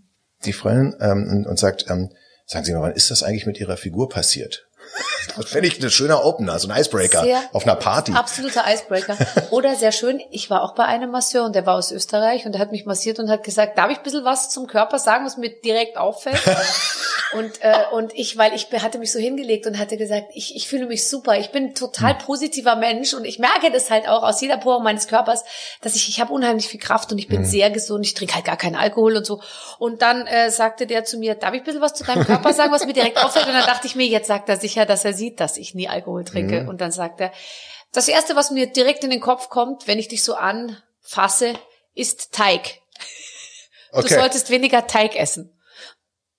die Freundin ähm, und, und sagt, ähm, sagen Sie mal, wann ist das eigentlich mit Ihrer Figur passiert? Das fände ich ein schöner Opener, so ein Icebreaker sehr, auf einer Party. Absoluter Icebreaker. Oder sehr schön, ich war auch bei einem Masseur und der war aus Österreich und der hat mich massiert und hat gesagt, darf ich ein bisschen was zum Körper sagen, was mir direkt auffällt? und, äh, und ich, weil ich hatte mich so hingelegt und hatte gesagt, ich, ich fühle mich super, ich bin total hm. positiver Mensch und ich merke das halt auch aus jeder Pore meines Körpers, dass ich, ich habe unheimlich viel Kraft und ich bin mhm. sehr gesund, ich trinke halt gar keinen Alkohol und so. Und dann äh, sagte der zu mir, darf ich ein bisschen was zu deinem Körper sagen, was mir direkt auffällt? Und dann dachte ich mir, jetzt sagt er sicher, dass er sieht, dass ich nie Alkohol trinke. Mhm. Und dann sagt er, das erste, was mir direkt in den Kopf kommt, wenn ich dich so anfasse, ist Teig. Okay. Du solltest weniger Teig essen.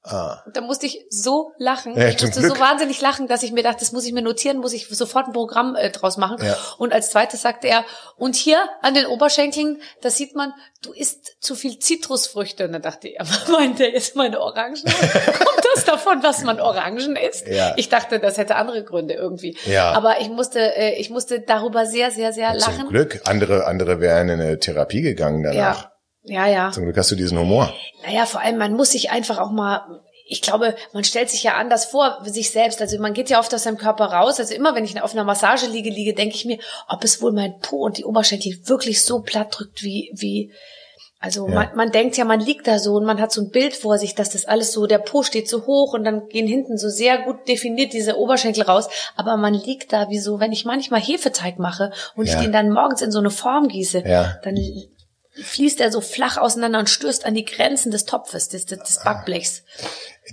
Ah. Und da musste ich so lachen. Ja, ich musste Glück. so wahnsinnig lachen, dass ich mir dachte, das muss ich mir notieren, muss ich sofort ein Programm äh, draus machen. Ja. Und als zweites sagte er, und hier an den Oberschenkeln, da sieht man, du isst zu viel Zitrusfrüchte. Und dann dachte ich, meint er jetzt meine Orangen? Kommt das davon, dass man Orangen isst? Ja. Ich dachte, das hätte andere Gründe irgendwie. Ja. Aber ich musste, äh, ich musste darüber sehr, sehr, sehr lachen. Zum Glück. Andere, andere wären in eine Therapie gegangen danach. Ja. Ja, ja. Zum Glück hast du diesen Humor. Naja, vor allem, man muss sich einfach auch mal, ich glaube, man stellt sich ja anders vor, sich selbst. Also man geht ja oft aus seinem Körper raus. Also immer, wenn ich auf einer Massage liege, liege, denke ich mir, ob es wohl mein Po und die Oberschenkel wirklich so platt drückt, wie, wie, also ja. man, man denkt ja, man liegt da so und man hat so ein Bild vor sich, dass das alles so, der Po steht so hoch und dann gehen hinten so sehr gut definiert diese Oberschenkel raus. Aber man liegt da wie so, wenn ich manchmal Hefeteig mache und ja. ich den dann morgens in so eine Form gieße, ja. dann fließt er so flach auseinander und stößt an die Grenzen des Topfes, des, des Backblechs.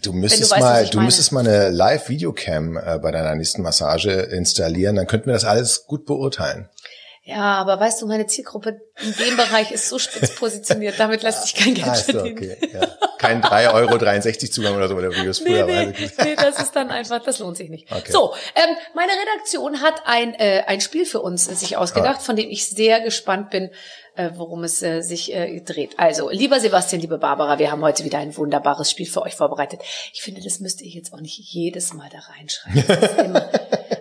Du müsstest du weißt, mal, du müsstest mal eine Live-Videocam äh, bei deiner nächsten Massage installieren, dann könnten wir das alles gut beurteilen. Ja, aber weißt du, meine Zielgruppe in dem Bereich ist so spitz positioniert, damit lässt sich kein Geld ah, verdienen. Okay, ja. Kein 3,63 Euro Zugang oder so, oder wie es früher nee, nee, nee, das ist dann einfach, das lohnt sich nicht. Okay. So, ähm, meine Redaktion hat ein, äh, ein Spiel für uns sich ausgedacht, ah. von dem ich sehr gespannt bin, äh, worum es äh, sich äh, dreht. Also, lieber Sebastian, liebe Barbara, wir haben heute wieder ein wunderbares Spiel für euch vorbereitet. Ich finde, das müsst ihr jetzt auch nicht jedes Mal da reinschreiben.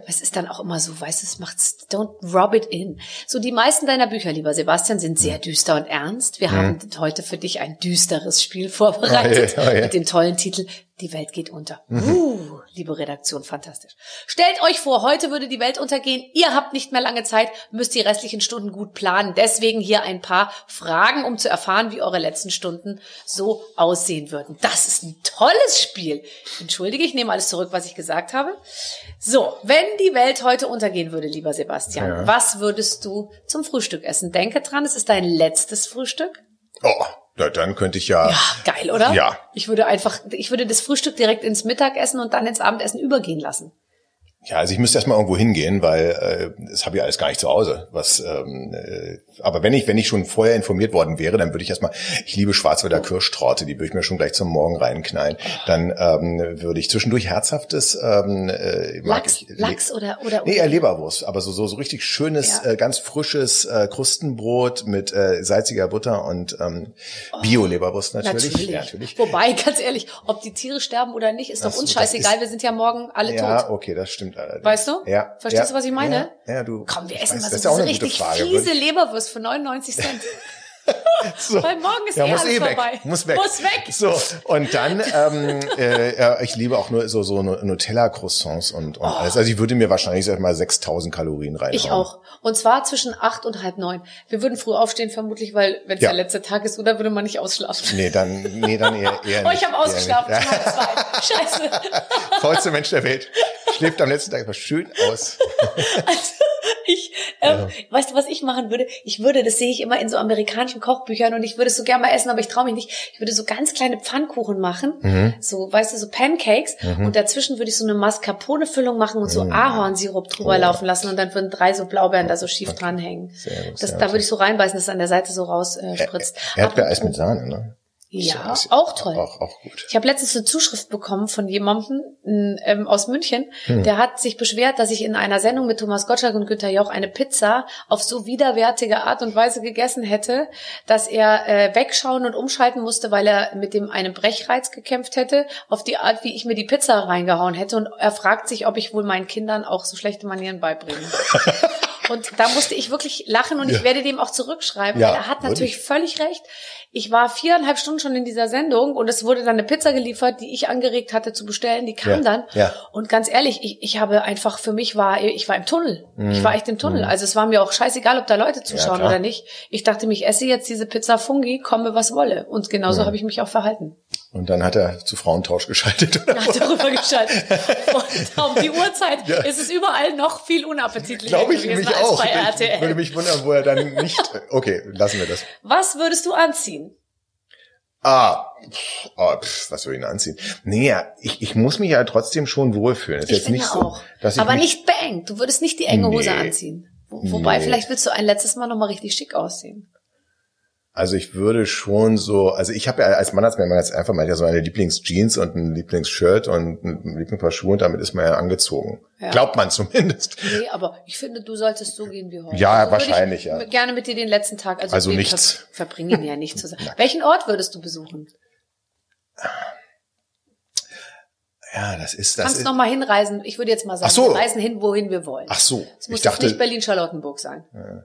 Es ist dann auch immer so, weißt du, es macht's, don't rub it in. So, die meisten deiner Bücher, lieber Sebastian, sind sehr düster und ernst. Wir mhm. haben heute für dich ein düsteres Spiel vorbereitet oh, yeah, oh, yeah. mit dem tollen Titel die Welt geht unter. Uh, liebe Redaktion, fantastisch. Stellt euch vor, heute würde die Welt untergehen. Ihr habt nicht mehr lange Zeit, müsst die restlichen Stunden gut planen. Deswegen hier ein paar Fragen, um zu erfahren, wie eure letzten Stunden so aussehen würden. Das ist ein tolles Spiel. Entschuldige, ich nehme alles zurück, was ich gesagt habe. So, wenn die Welt heute untergehen würde, lieber Sebastian, ja. was würdest du zum Frühstück essen? Denke dran, es ist dein letztes Frühstück. Oh, na, dann könnte ich ja. Ja, geil, oder? Ja. Ich würde einfach, ich würde das Frühstück direkt ins Mittagessen und dann ins Abendessen übergehen lassen. Ja, also ich müsste erstmal irgendwo hingehen, weil äh, das habe ich alles gar nicht zu Hause. Was, ähm, äh, aber wenn ich, wenn ich schon vorher informiert worden wäre, dann würde ich erstmal, ich liebe Schwarzwälder Kirschtorte, die würde ich mir schon gleich zum Morgen reinknallen. Dann ähm, würde ich zwischendurch herzhaftes ähm, äh, Lachs, ich, Lachs oder oder nee, eher Leberwurst, aber so so, so richtig schönes, ja. äh, ganz frisches äh, Krustenbrot mit äh, salziger Butter und ähm, oh, Bio-Leberwurst natürlich. Natürlich. Ja, natürlich. Wobei, ganz ehrlich, ob die Tiere sterben oder nicht, ist doch uns scheißegal. Wir sind ja morgen alle ja, tot. Ja, okay, das stimmt allerdings. Weißt du? Ja. Verstehst ja, du, was ich meine? Ja, ja du. Komm, wir essen weiß, mal so diese richtig Frage, fiese Leberwurst für 99 Cent. so. Weil morgen ist ja, eh muss eh weg. vorbei. Muss weg. Muss weg. So und dann, ähm, äh, ich liebe auch nur so so Nutella-Croissants und, und oh. alles. Also ich würde mir wahrscheinlich sag mal 6.000 Kalorien rein. Ich auch. Und zwar zwischen acht und halb neun. Wir würden früh aufstehen vermutlich, weil wenn es ja. der letzte Tag ist, oder würde man nicht ausschlafen? Nee, dann nee, dann eher eher nicht. Oh, ich habe ausgeschlafen. Ja. Scheiße. Vollste Mensch der Welt schläft am letzten Tag einfach schön aus. Also, ich, ähm, ja. weißt du, was ich machen würde? Ich würde, das sehe ich immer in so amerikanischen Kochbüchern und ich würde es so gerne mal essen, aber ich traue mich nicht. Ich würde so ganz kleine Pfannkuchen machen, mhm. so, weißt du, so Pancakes mhm. und dazwischen würde ich so eine Mascarpone-Füllung machen und so mhm. Ahornsirup drüber oh. laufen lassen und dann würden drei so Blaubeeren da so schief okay. dranhängen. Sehr, das, sehr da würde ich so reinbeißen, dass es an der Seite so rausspritzt. Äh, Erdbeereis mit Sahne, ne? Ja, so, auch toll. Auch, auch gut. Ich habe letztens eine Zuschrift bekommen von jemandem ähm, aus München, hm. der hat sich beschwert, dass ich in einer Sendung mit Thomas Gottschalk und Günther Jauch eine Pizza auf so widerwärtige Art und Weise gegessen hätte, dass er äh, wegschauen und umschalten musste, weil er mit dem einem Brechreiz gekämpft hätte, auf die Art, wie ich mir die Pizza reingehauen hätte. Und er fragt sich, ob ich wohl meinen Kindern auch so schlechte Manieren beibringe. Und da musste ich wirklich lachen und ja. ich werde dem auch zurückschreiben. Ja, er hat natürlich ich. völlig recht. Ich war viereinhalb Stunden schon in dieser Sendung und es wurde dann eine Pizza geliefert, die ich angeregt hatte zu bestellen. Die kam ja. dann. Ja. Und ganz ehrlich, ich, ich habe einfach, für mich war, ich war im Tunnel. Mhm. Ich war echt im Tunnel. Mhm. Also es war mir auch scheißegal, ob da Leute zuschauen oder nicht. Ich dachte, ich esse jetzt diese Pizza Fungi, komme was wolle. Und genauso mhm. habe ich mich auch verhalten. Und dann hat er zu Frauentausch geschaltet. Oder? Hat er rübergeschaltet. Und um die Uhrzeit ja. ist es überall noch viel unappetitlicher Glaube ich gewesen mich als auch. bei RTL. Ich würde mich wundern, wo er dann nicht... Okay, lassen wir das. Was würdest du anziehen? Ah, oh, pff, was soll ich denn anziehen? Nee, ich, ich muss mich ja trotzdem schon wohlfühlen. Das ist ich jetzt nicht auch. so, dass ich Aber nicht beengt. Du würdest nicht die enge Hose nee. anziehen. Wobei, nee. vielleicht willst du ein letztes Mal nochmal richtig schick aussehen. Also ich würde schon so, also ich habe ja als Mann, als mir jetzt einfach mal so eine Lieblingsjeans und ein Lieblingsshirt und ein Lieblingspaar Schuhe und damit ist man ja angezogen. Ja. Glaubt man zumindest. Nee, aber ich finde, du solltest so gehen wie heute. Ja, also wahrscheinlich, ja. Gerne mit dir den letzten Tag, also, also nichts. Ver verbringen ja nichts zusammen. Welchen Ort würdest du besuchen? Ja, das ist das. Kannst noch mal hinreisen. Ich würde jetzt mal sagen, so. wir reisen hin, wohin wir wollen. Ach so. Es muss ich dachte, nicht Berlin-Charlottenburg sein. Ja.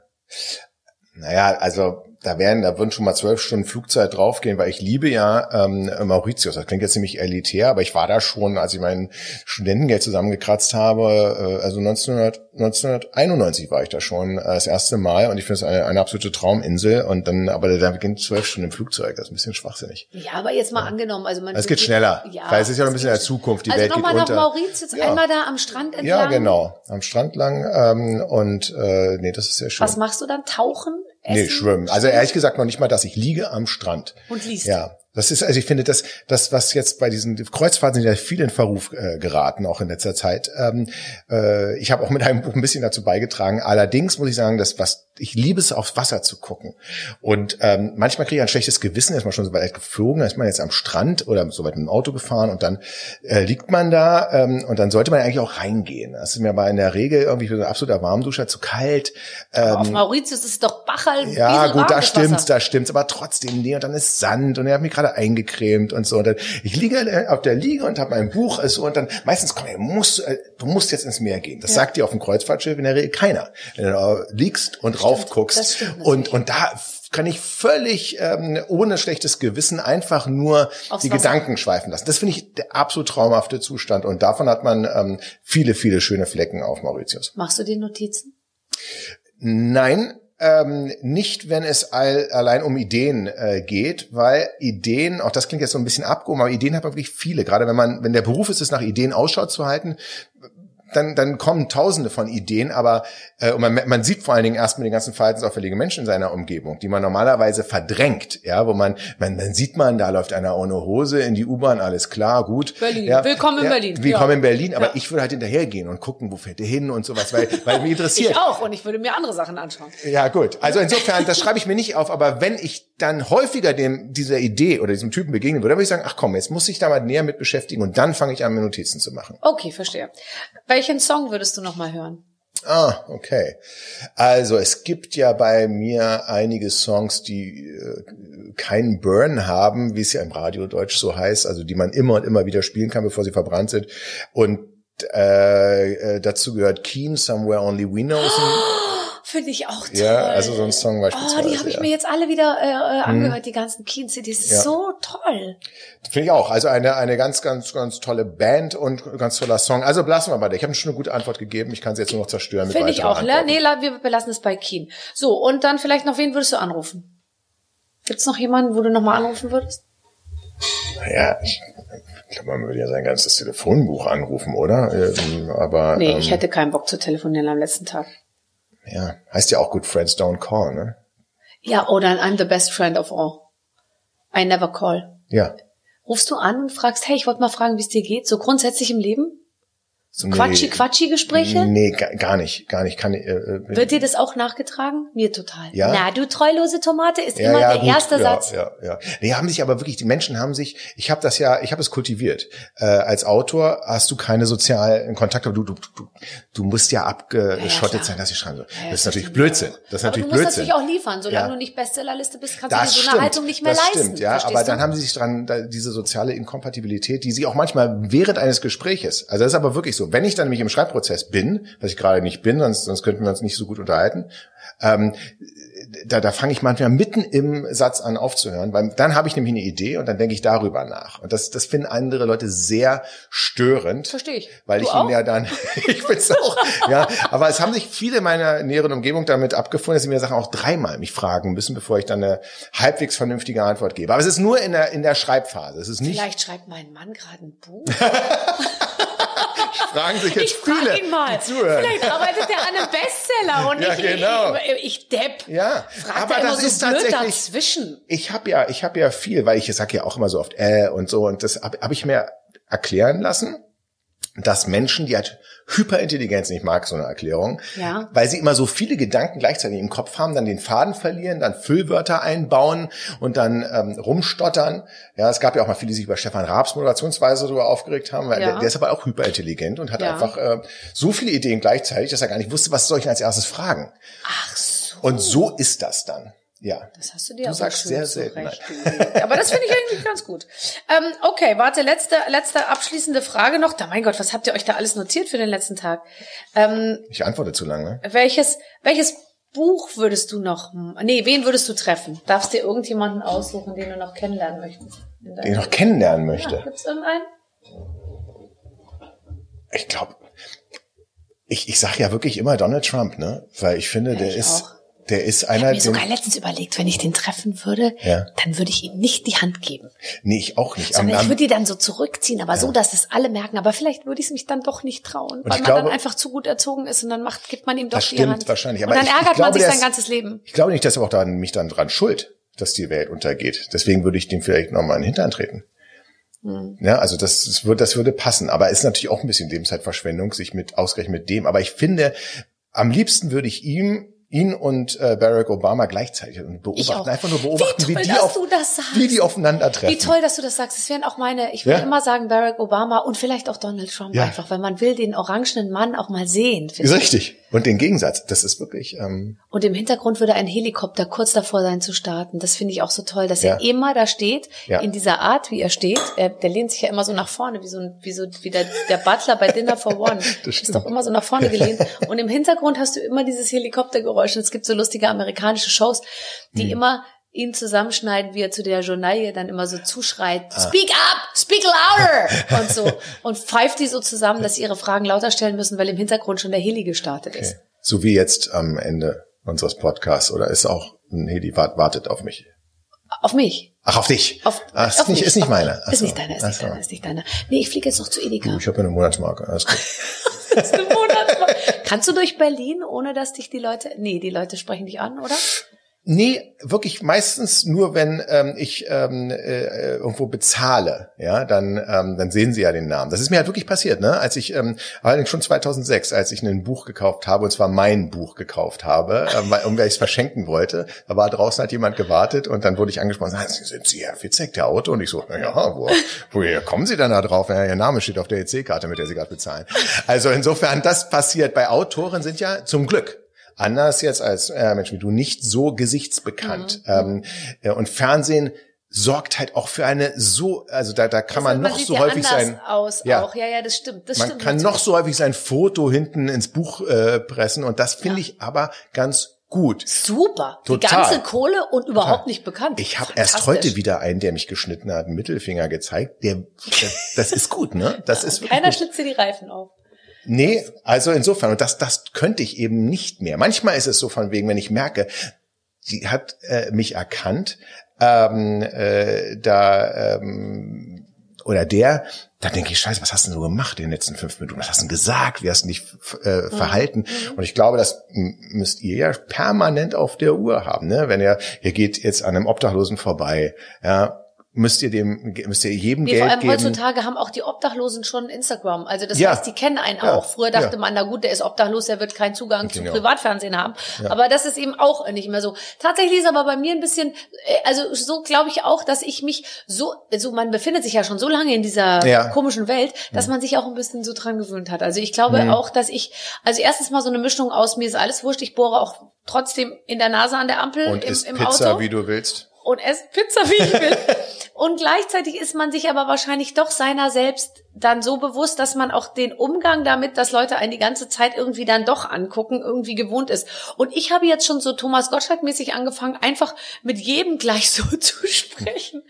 Naja, also da werden, da würden schon mal zwölf Stunden Flugzeit draufgehen, weil ich liebe ja ähm, Mauritius. Das klingt jetzt ziemlich elitär, aber ich war da schon, als ich mein Studentengeld zusammengekratzt habe. Äh, also 1900, 1991 war ich da schon äh, das erste Mal und ich finde es eine, eine absolute Trauminsel. Und dann, aber da beginnt zwölf Stunden im Flugzeug. Das ist ein bisschen schwachsinnig. Ja, aber jetzt mal ja. angenommen, also man. Es geht schneller, ja, weil es ist ja noch ein bisschen in der Zukunft. Die also Welt geht unter. Also nochmal nach Mauritius, ja. einmal da am Strand entlang. Ja, genau, am Strand lang. Ähm, und äh, nee, das ist sehr schön. Was machst du dann? Tauchen? Essen, nee, schwimmen. Also ehrlich gesagt noch nicht mal das. Ich liege am Strand. Und liest. Ja. Das ist, also ich finde, das, das, was jetzt bei diesen Kreuzfahrten sind ja viel in Verruf äh, geraten, auch in letzter Zeit. Ähm, äh, ich habe auch mit einem Buch ein bisschen dazu beigetragen. Allerdings muss ich sagen, dass was ich liebe es, aufs Wasser zu gucken. Und ähm, manchmal kriege ich ein schlechtes Gewissen, ist man schon so weit geflogen, dann ist man jetzt am Strand oder so weit mit dem Auto gefahren und dann äh, liegt man da ähm, und dann sollte man eigentlich auch reingehen. Das ist mir aber in der Regel irgendwie so ein absoluter Warmduscher zu kalt. Ähm, auf Mauritius ist es doch Bachal. Ja, gut, da stimmt's, da stimmt's, aber trotzdem, nee, und dann ist Sand und er hat mich gerade eingecremt und so. Und dann, ich liege auf der Liege und habe mein Buch ist so und dann meistens komm, du musst, äh, du musst jetzt ins Meer gehen. Das ja. sagt dir auf dem Kreuzfahrtschiff in der Regel keiner. Wenn du liegst und rauf guckst. Und, und da kann ich völlig ähm, ohne schlechtes Gewissen einfach nur Aufs die Wasser. Gedanken schweifen lassen. Das finde ich der absolut traumhafte Zustand. Und davon hat man ähm, viele, viele schöne Flecken auf Mauritius. Machst du die Notizen? Nein, ähm, nicht, wenn es all, allein um Ideen äh, geht, weil Ideen, auch das klingt jetzt so ein bisschen abgehoben, aber Ideen hat man wirklich viele. Gerade wenn man, wenn der Beruf ist, es nach Ideen Ausschau zu halten, dann, dann kommen tausende von Ideen, aber äh, und man, man sieht vor allen Dingen erstmal die ganzen verhaltensauffälligen Menschen in seiner Umgebung, die man normalerweise verdrängt, ja, wo man, man dann sieht man, da läuft einer ohne Hose in die U-Bahn, alles klar, gut. Berlin, ja, willkommen in ja, Berlin. Willkommen ja. in Berlin, aber ich würde halt hinterhergehen und gucken, wo fährt der hin und sowas, weil, weil mich interessiert. ich auch und ich würde mir andere Sachen anschauen. Ja, gut. Also insofern, das schreibe ich mir nicht auf, aber wenn ich dann häufiger dem, dieser Idee oder diesem Typen begegnen würde, dann würde ich sagen, ach komm, jetzt muss ich da mal näher mit beschäftigen und dann fange ich an, mir Notizen zu machen. Okay, verstehe. Welchen Song würdest du noch mal hören? Ah, okay. Also es gibt ja bei mir einige Songs, die äh, keinen Burn haben, wie es ja im Radiodeutsch so heißt, also die man immer und immer wieder spielen kann, bevor sie verbrannt sind. Und äh, äh, dazu gehört Keen, Somewhere Only We Know. Finde ich auch toll. Ja, also so ein Song beispielsweise. Oh, die habe ich ja. mir jetzt alle wieder äh, äh hm. angehört, hm. die ganzen Keen Cities. Ja. So toll. Finde ich auch. Also eine, eine ganz, ganz, ganz tolle Band und ganz toller Song. Also belassen wir bei der. Ich habe schon eine gute Antwort gegeben. Ich kann sie jetzt nur noch zerstören. Finde ich auch. Antworten. Nee, wir belassen es bei Keen. So, und dann vielleicht noch, wen würdest du anrufen? Gibt's noch jemanden, wo du nochmal anrufen würdest? Naja, ich, ich glaube, man würde ja sein ganzes Telefonbuch anrufen, oder? Ähm, aber nee, ähm, ich hätte keinen Bock zu telefonieren am letzten Tag. Ja, heißt ja auch Good Friends Don't Call, ne? Ja, oder I'm the best friend of all. I never call. Ja. Rufst du an und fragst, hey, ich wollte mal fragen, wie es dir geht, so grundsätzlich im Leben? So nee, Quatschi, Quatschi Gespräche? Nee, gar nicht, gar nicht. Kann, äh, äh Wird dir das auch nachgetragen? Mir total. Ja. Na, du treulose Tomate ist ja, immer ja, der gut, erste ja, Satz. Ja, ja. Nee, haben sich aber wirklich, die Menschen haben sich, ich habe das ja, ich habe es kultiviert. Äh, als Autor hast du keine sozialen Kontakte, du, du, du, du musst ja abgeschottet ja, sein, dass ich schreiben soll. das ist natürlich Blödsinn. Das ist natürlich aber du musst Blödsinn. natürlich auch liefern. Solange du nicht Bestsellerliste bist, kannst das du dir so eine Haltung nicht mehr das leisten. Stimmt, ja. Aber du? dann haben sie sich dran, diese soziale Inkompatibilität, die sie auch manchmal während eines Gespräches, also das ist aber wirklich so, wenn ich dann nämlich im Schreibprozess bin, was ich gerade nicht bin, sonst, sonst könnten wir uns nicht so gut unterhalten, ähm, da, da fange ich manchmal mitten im Satz an aufzuhören, weil dann habe ich nämlich eine Idee und dann denke ich darüber nach. Und das, das finden andere Leute sehr störend. Verstehe ich. Weil du ich auch? ihnen ja dann, ich bin's auch, ja. Aber es haben sich viele meiner näheren Umgebung damit abgefunden, dass sie mir Sachen auch dreimal mich fragen müssen, bevor ich dann eine halbwegs vernünftige Antwort gebe. Aber es ist nur in der, in der Schreibphase. Es ist nicht. Vielleicht schreibt mein Mann gerade ein Buch. fragen sich jetzt ich viele, ihn mal. Vielleicht arbeitet er an einem Bestseller und ja, ich, genau. ich, ich Depp. Ja, Fragt aber das so ist tatsächlich dazwischen. Ich habe ja, ich habe ja viel, weil ich sage ja auch immer so oft äh und so und das habe hab ich mir erklären lassen, dass Menschen, die halt Hyperintelligenz nicht mag, so eine Erklärung, ja. weil sie immer so viele Gedanken gleichzeitig im Kopf haben, dann den Faden verlieren, dann Füllwörter einbauen und dann ähm, rumstottern. Ja, es gab ja auch mal viele, die sich über Stefan Raabs Moderationsweise darüber aufgeregt haben, weil ja. der, der, ist aber auch hyperintelligent und hat ja. einfach äh, so viele Ideen gleichzeitig, dass er gar nicht wusste, was soll ich als erstes fragen. Ach so. Und so ist das dann. Ja. Das hast du dir du aber sagst sehr selten. Aber das finde ich eigentlich ganz gut. Ähm, okay, warte, letzte, letzte abschließende Frage noch. Da, mein Gott, was habt ihr euch da alles notiert für den letzten Tag? Ähm, ich antworte zu lange. Welches, welches Buch würdest du noch, nee, wen würdest du treffen? Darfst dir irgendjemanden aussuchen, den du noch kennenlernen möchtest? Den ich noch kennenlernen möchte? Ja, gibt's irgendeinen? Ich glaube, ich, ich sag ja wirklich immer Donald Trump, ne? Weil ich finde, ja, der ich ist, auch der ist einer. Ich habe mir sogar letztens überlegt, wenn ich den treffen würde, ja. dann würde ich ihm nicht die Hand geben. Nee, ich auch nicht. Sondern am, ich würde die dann so zurückziehen, aber ja. so, dass es alle merken. Aber vielleicht würde ich es mich dann doch nicht trauen, und weil man glaube, dann einfach zu gut erzogen ist und dann macht, gibt man ihm doch das die stimmt, Hand. wahrscheinlich. Aber und dann ich, ärgert ich glaube, man sich sein ganzes Leben. Ich glaube nicht, dass er auch dann, mich dann dran schuld, dass die Welt untergeht. Deswegen würde ich dem vielleicht nochmal in den Hintern treten. Hm. Ja, also das, das, würde, das würde passen. Aber ist natürlich auch ein bisschen Lebenszeitverschwendung, sich mit ausgerechnet mit dem. Aber ich finde, am liebsten würde ich ihm ihn und äh, Barack Obama gleichzeitig und beobachten, einfach nur beobachten, wie, toll, wie die auf, wie die aufeinandertreffen. Wie toll, dass du das sagst. Das wären auch meine, ich würde ja? immer sagen Barack Obama und vielleicht auch Donald Trump ja. einfach, weil man will den orangenen Mann auch mal sehen. Richtig. Und den Gegensatz, das ist wirklich. Ähm und im Hintergrund würde ein Helikopter kurz davor sein zu starten. Das finde ich auch so toll, dass ja. er immer da steht, ja. in dieser Art, wie er steht. Er, der lehnt sich ja immer so nach vorne, wie so ein, wie so wie der, der Butler bei Dinner for One. das ist doch immer so nach vorne gelehnt. Und im Hintergrund hast du immer dieses Helikoptergeräusch. Und es gibt so lustige amerikanische Shows, die hm. immer ihn zusammenschneiden, wie er zu der Journalie dann immer so zuschreit, ah. speak up, speak louder und so und pfeift die so zusammen, dass sie ihre Fragen lauter stellen müssen, weil im Hintergrund schon der Heli gestartet okay. ist. So wie jetzt am Ende unseres Podcasts oder ist auch ein Heli wartet auf mich? Auf mich. Ach, auf dich. Auf, Ach, ist, auf nicht, ist nicht meiner. Ist so. nicht deiner, ist nicht deiner, ist nicht deiner. Nee, ich fliege jetzt noch zu Edeka. ich habe ja eine Monatsmarke. Alles gut. das ist eine Monatsmarke. Kannst du durch Berlin, ohne dass dich die Leute, nee, die Leute sprechen dich an, oder? Nee, wirklich meistens nur, wenn ähm, ich ähm, äh, irgendwo bezahle, ja, dann ähm, dann sehen sie ja den Namen. Das ist mir halt wirklich passiert, ne? Als ich ähm, allerdings schon 2006, als ich ein Buch gekauft habe, und zwar mein Buch gekauft habe, äh, weil, weil ich es verschenken wollte, da war draußen halt jemand gewartet und dann wurde ich angesprochen, sind Sie Herr Fitzek, der Auto? Und ich so, ja, wo, woher kommen Sie denn da drauf? Ja, Ihr Name steht auf der EC-Karte, mit der Sie gerade bezahlen. Also insofern, das passiert. Bei Autoren sind ja zum Glück Anders jetzt als äh, Mensch wie du nicht so gesichtsbekannt. Mhm. Ähm, äh, und Fernsehen sorgt halt auch für eine so, also da, da kann das man noch so ja häufig sein. Aus ja. Auch. ja, ja, das stimmt. Das man stimmt kann natürlich. noch so häufig sein Foto hinten ins Buch äh, pressen und das finde ja. ich aber ganz gut. Super. Total. Die ganze Kohle und überhaupt Total. nicht bekannt. Ich habe erst heute wieder einen, der mich geschnitten hat, einen Mittelfinger gezeigt. Der, das, das ist gut, ne? Das ist Keiner schlitzt dir die Reifen auf. Nee, also insofern, und das, das könnte ich eben nicht mehr. Manchmal ist es so von wegen, wenn ich merke, sie hat äh, mich erkannt, ähm, äh, da ähm, oder der, da denke ich, scheiße, was hast du denn so gemacht in den letzten fünf Minuten? Was hast du denn gesagt? Wie hast du dich äh, mhm. verhalten? Mhm. Und ich glaube, das müsst ihr ja permanent auf der Uhr haben. Ne? Wenn ihr, ihr geht jetzt an einem Obdachlosen vorbei, ja, müsst ihr dem, müsst ihr jedem nee, Geld vor allem geben. heutzutage haben auch die Obdachlosen schon Instagram. Also das Ja. heißt, die kennen einen Ja. auch. Früher dachte Ja. man, na gut, der ist obdachlos, der wird keinen Zugang zu Genau. Privatfernsehen haben. Aber das ist eben auch nicht mehr so. Tatsächlich ist aber bei mir ein bisschen, äh, also so glaube ich auch, dass ich mich so, also man befindet sich ja schon so lange in dieser komischen Welt, dass man sich auch ein bisschen so dran gewöhnt hat. Also ich glaube auch, dass ich, also erstens mal so eine Mischung aus, mir ist alles wurscht, ich bohre auch trotzdem in der Nase an der Ampel und im, isst im Pizza, Auto wie du willst. Und esse Pizza, wie ich will. und gleichzeitig ist man sich aber wahrscheinlich doch seiner selbst dann so bewusst, dass man auch den Umgang damit, dass Leute einen die ganze Zeit irgendwie dann doch angucken, irgendwie gewohnt ist. Und ich habe jetzt schon so Thomas Gottschalk-mäßig angefangen, einfach mit jedem gleich so zu sprechen.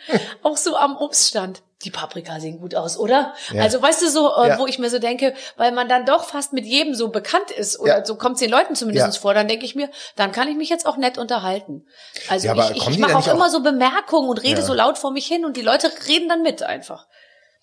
auch so am Obststand. Die Paprika sehen gut aus, oder? Ja. Also weißt du so, äh, Ja. wo ich mir so denke, weil man dann doch fast mit jedem so bekannt ist oder Ja. so kommt es den Leuten zumindest vor, dann denke ich mir, dann kann ich mich jetzt auch nett unterhalten. Also ich, ich, ich mache auch nicht immer auch- so Bemerkungen und rede so laut vor mich hin und die Leute reden dann mit einfach.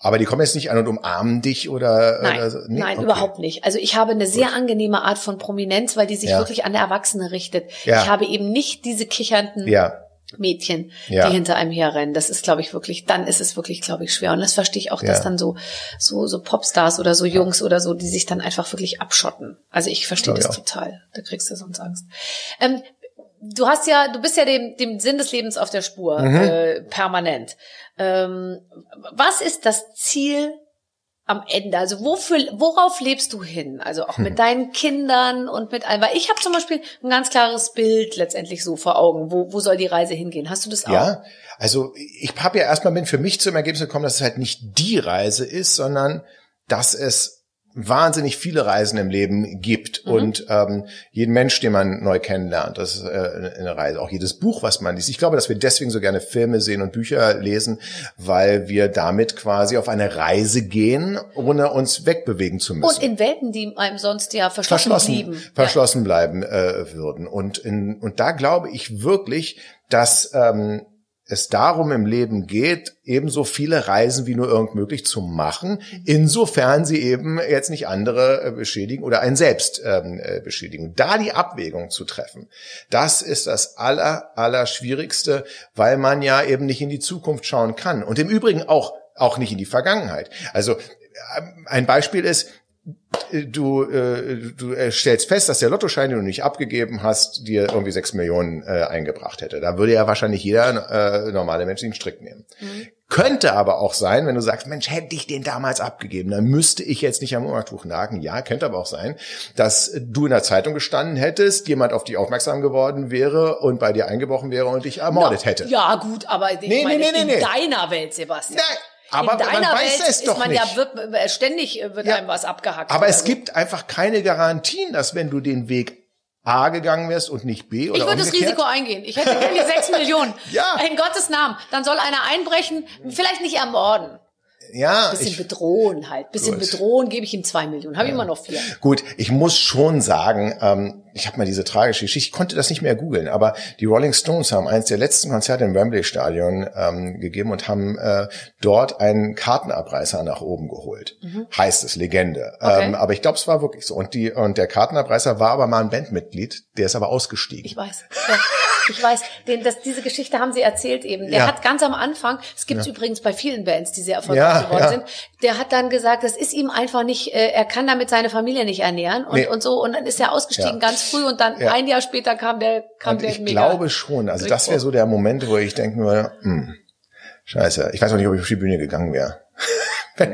Aber die kommen jetzt nicht an und umarmen dich oder, Nein, oder so. Nee? nein, Okay. überhaupt nicht. Also ich habe eine sehr angenehme Art von Prominenz, weil die sich Ja. wirklich an der Erwachsene richtet. Ja. Ich habe eben nicht diese kichernden Ja, Mädchen, Ja. die hinter einem herrennen. Das ist, glaube ich, wirklich, dann ist es wirklich, glaube ich, schwer. Und das verstehe ich auch, Ja. dass dann so, so, so Popstars oder so Jungs oder so, die sich dann einfach wirklich abschotten. Also ich verstehe das total. Da kriegst du sonst Angst. Ähm, du hast ja, du bist ja dem, dem Sinn des Lebens auf der Spur, Mhm. äh, permanent. Ähm, was ist das Ziel am Ende? Also wofür, worauf lebst du hin? Also auch Hm. mit deinen Kindern und mit allem. Weil ich habe zum Beispiel ein ganz klares Bild letztendlich so vor Augen. Wo, wo soll die Reise hingehen? Hast du das auch? ja. Also ich habe ja erstmal bin für mich zum Ergebnis gekommen, dass es halt nicht die Reise ist, sondern dass es wahnsinnig viele Reisen im Leben gibt Mhm. und ähm, jeden Mensch, den man neu kennenlernt, das ist äh, eine Reise. Auch jedes Buch, was man liest. Ich glaube, dass wir deswegen so gerne Filme sehen und Bücher lesen, weil wir damit quasi auf eine Reise gehen, ohne uns wegbewegen zu müssen Und in Welten, die einem sonst ja verschlossen, verschlossen, blieben. verschlossen bleiben äh, würden. Und, in, und da glaube ich wirklich, dass ähm, es darum im Leben geht, ebenso viele Reisen wie nur irgend möglich zu machen, insofern sie eben jetzt nicht andere äh, beschädigen oder einen selbst ähm, äh, beschädigen. Da die Abwägung zu treffen, das ist das aller, aller Schwierigste, weil man ja eben nicht in die Zukunft schauen kann. Und im Übrigen auch, auch nicht in die Vergangenheit. Also äh, ein Beispiel ist, du, äh, du stellst fest, dass der Lottoschein, den du nicht abgegeben hast, dir irgendwie sechs Millionen äh, eingebracht hätte. Da würde ja wahrscheinlich jeder äh, normale Mensch den Strick nehmen. Könnte aber auch sein, wenn du sagst, Mensch, hätte ich den damals abgegeben, dann müsste ich jetzt nicht am Hungertuch nagen. Ja, könnte aber auch sein, dass du in der Zeitung gestanden hättest, jemand auf dich aufmerksam geworden wäre und bei dir eingebrochen wäre und dich ermordet hätte. Ja, gut, aber ich Nee, meine, nee, nee, in nee. deiner Welt, Sebastian. Aber in man deiner weiß Welt es doch man nicht. ja wird, äh, ständig äh, wird Ja. einem was abgehackt. Aber es so. gibt einfach keine Garantien, dass wenn du den Weg A gegangen wärst und nicht B oder Ich würde das Risiko eingehen. Ich hätte gerne die sechs Millionen. Ja. In Gottes Namen. Dann soll einer einbrechen, vielleicht nicht ermorden. Ja, Bisschen ich, bedrohen halt. Bisschen Gut. bedrohen, gebe ich ihm zwei Millionen. Habe ich immer noch vier. Gut, ich muss schon sagen, ähm, ich habe mal diese tragische Geschichte, ich konnte das nicht mehr googeln, aber die Rolling Stones haben eins der letzten Konzerte im Wembley Stadion ähm, gegeben und haben äh, dort einen Kartenabreißer nach oben geholt. Heißt es, Legende. Mhm. Okay. Ähm, aber ich glaube, es war wirklich so. Und, die, und der Kartenabreißer war aber mal ein Bandmitglied, der ist aber ausgestiegen. Ich weiß. Ja, ich weiß. Den, das, diese Geschichte haben sie erzählt eben. Der Ja. hat ganz am Anfang, es gibt übrigens bei vielen Bands, die sehr erfolgreich Ja, geworden ja. sind, der hat dann gesagt, das ist ihm einfach nicht, äh, er kann damit seine Familie nicht ernähren und, Nee. und so. Und dann ist er ausgestiegen Ja. ganz früh und dann Ja. ein Jahr später kam der, kam Und der ich mega. glaube schon. Also das wäre so der Moment, wo ich denken würde, hm, scheiße, ich weiß auch nicht, ob ich auf die Bühne gegangen wäre.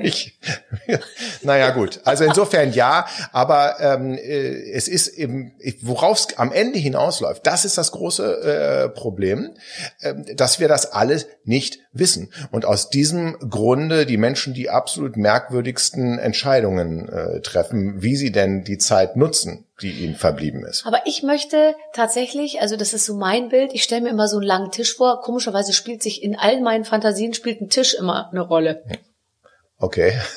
Ich, naja gut, also insofern ja, aber ähm, äh, es ist eben, worauf es am Ende hinausläuft, das ist das große äh, Problem, ähm, dass wir das alles nicht wissen. Und aus diesem Grunde die Menschen die absolut merkwürdigsten Entscheidungen äh, treffen, wie sie denn die Zeit nutzen, die ihnen verblieben ist. Aber ich möchte tatsächlich, also das ist so mein Bild, ich stelle mir immer so einen langen Tisch vor. Komischerweise spielt sich in allen meinen Fantasien spielt ein Tisch immer eine Rolle. Okay.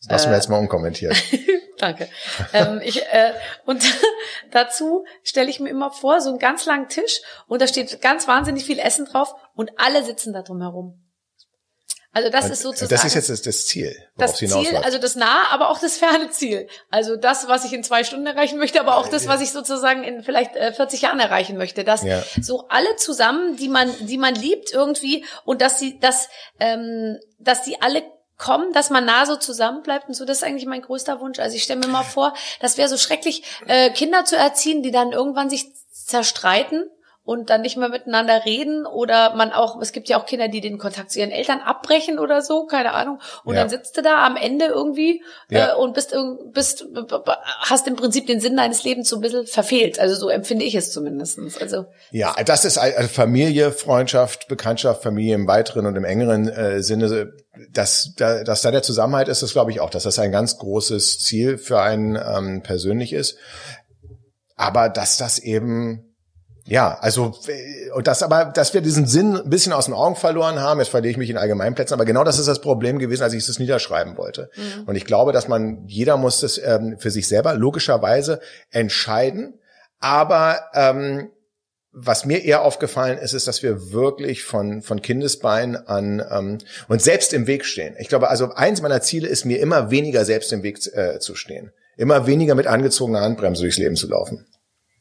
Das lassen wir Äh. jetzt mal unkommentiert. Danke. ähm, ich, äh, und dazu stelle ich mir immer vor, so einen ganz langen Tisch und da steht ganz wahnsinnig viel Essen drauf und alle sitzen da drum herum. Also das und, ist sozusagen. Das ist jetzt das, das Ziel. Das Ziel, also das nahe, aber auch das ferne Ziel. Also das, was ich in zwei Stunden erreichen möchte, aber auch das, was ich sozusagen in vielleicht 40 äh, Jahren erreichen möchte. Dass ja. so alle zusammen, die man, die man liebt irgendwie und dass sie, dass, ähm, dass die alle kommen, dass man nah so zusammen bleibt und so. Das ist eigentlich mein größter Wunsch. Also ich stelle mir mal vor, das wäre so schrecklich, äh, Kinder zu erziehen, die dann irgendwann sich zerstreiten und dann nicht mehr miteinander reden oder man auch, es gibt ja auch Kinder, die den Kontakt zu ihren Eltern abbrechen oder so, keine Ahnung. Und ja. dann sitzt du da am Ende irgendwie ja. äh, und bist, bist, hast im Prinzip den Sinn deines Lebens so ein bisschen verfehlt. Also so empfinde ich es zumindestens. Also ja, das ist also Familie, Freundschaft, Bekanntschaft, Familie im weiteren und im engeren äh, Sinne. Dass, da, dass da der Zusammenhalt ist, das glaube ich auch, dass das ein ganz großes Ziel für einen ähm, persönlich ist. Aber dass das eben ja, also und das aber, dass wir diesen Sinn ein bisschen aus den Augen verloren haben, jetzt verliere ich mich in Allgemeinplätzen, aber genau das ist das Problem gewesen, als ich es niederschreiben wollte. Mhm. Und ich glaube, dass man, jeder muss das ähm, für sich selber logischerweise entscheiden, aber ähm, was mir eher aufgefallen ist, ist, dass wir wirklich von, von Kindesbein an ähm, und selbst im Weg stehen. Ich glaube, also eins meiner Ziele ist mir immer weniger selbst im Weg äh, zu stehen. Immer weniger mit angezogener Handbremse durchs Leben zu laufen.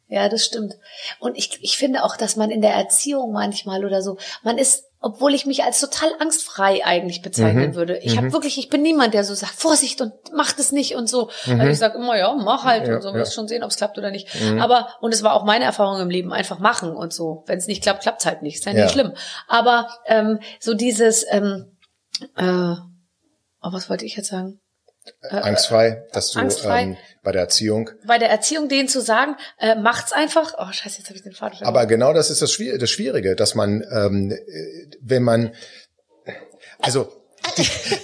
Ja, das stimmt. Und ich, ich finde auch, dass man in der Erziehung manchmal oder so, man ist, obwohl ich mich als total angstfrei eigentlich bezeichnen mhm. würde. Ich mhm. habe wirklich, ich bin niemand, der so sagt, Vorsicht und mach das nicht und so. Mhm. Also ich sage immer, ja, mach halt ja, und so, ja. wirst schon sehen, ob es klappt oder nicht. Mhm. Aber, und es war auch meine Erfahrung im Leben, einfach machen und so. Wenn es nicht klappt, klappt halt nicht. Ist ja, ja nicht schlimm. Aber ähm, so dieses, ähm, äh, oh, was wollte ich jetzt sagen? Äh, angstfrei, dass du angstfrei. Ähm, bei der Erziehung. Bei der Erziehung denen zu sagen, äh, macht's einfach. Oh Scheiße, jetzt habe ich den Faden Aber genau das ist das Schwierige, dass man, ähm, äh, wenn man, also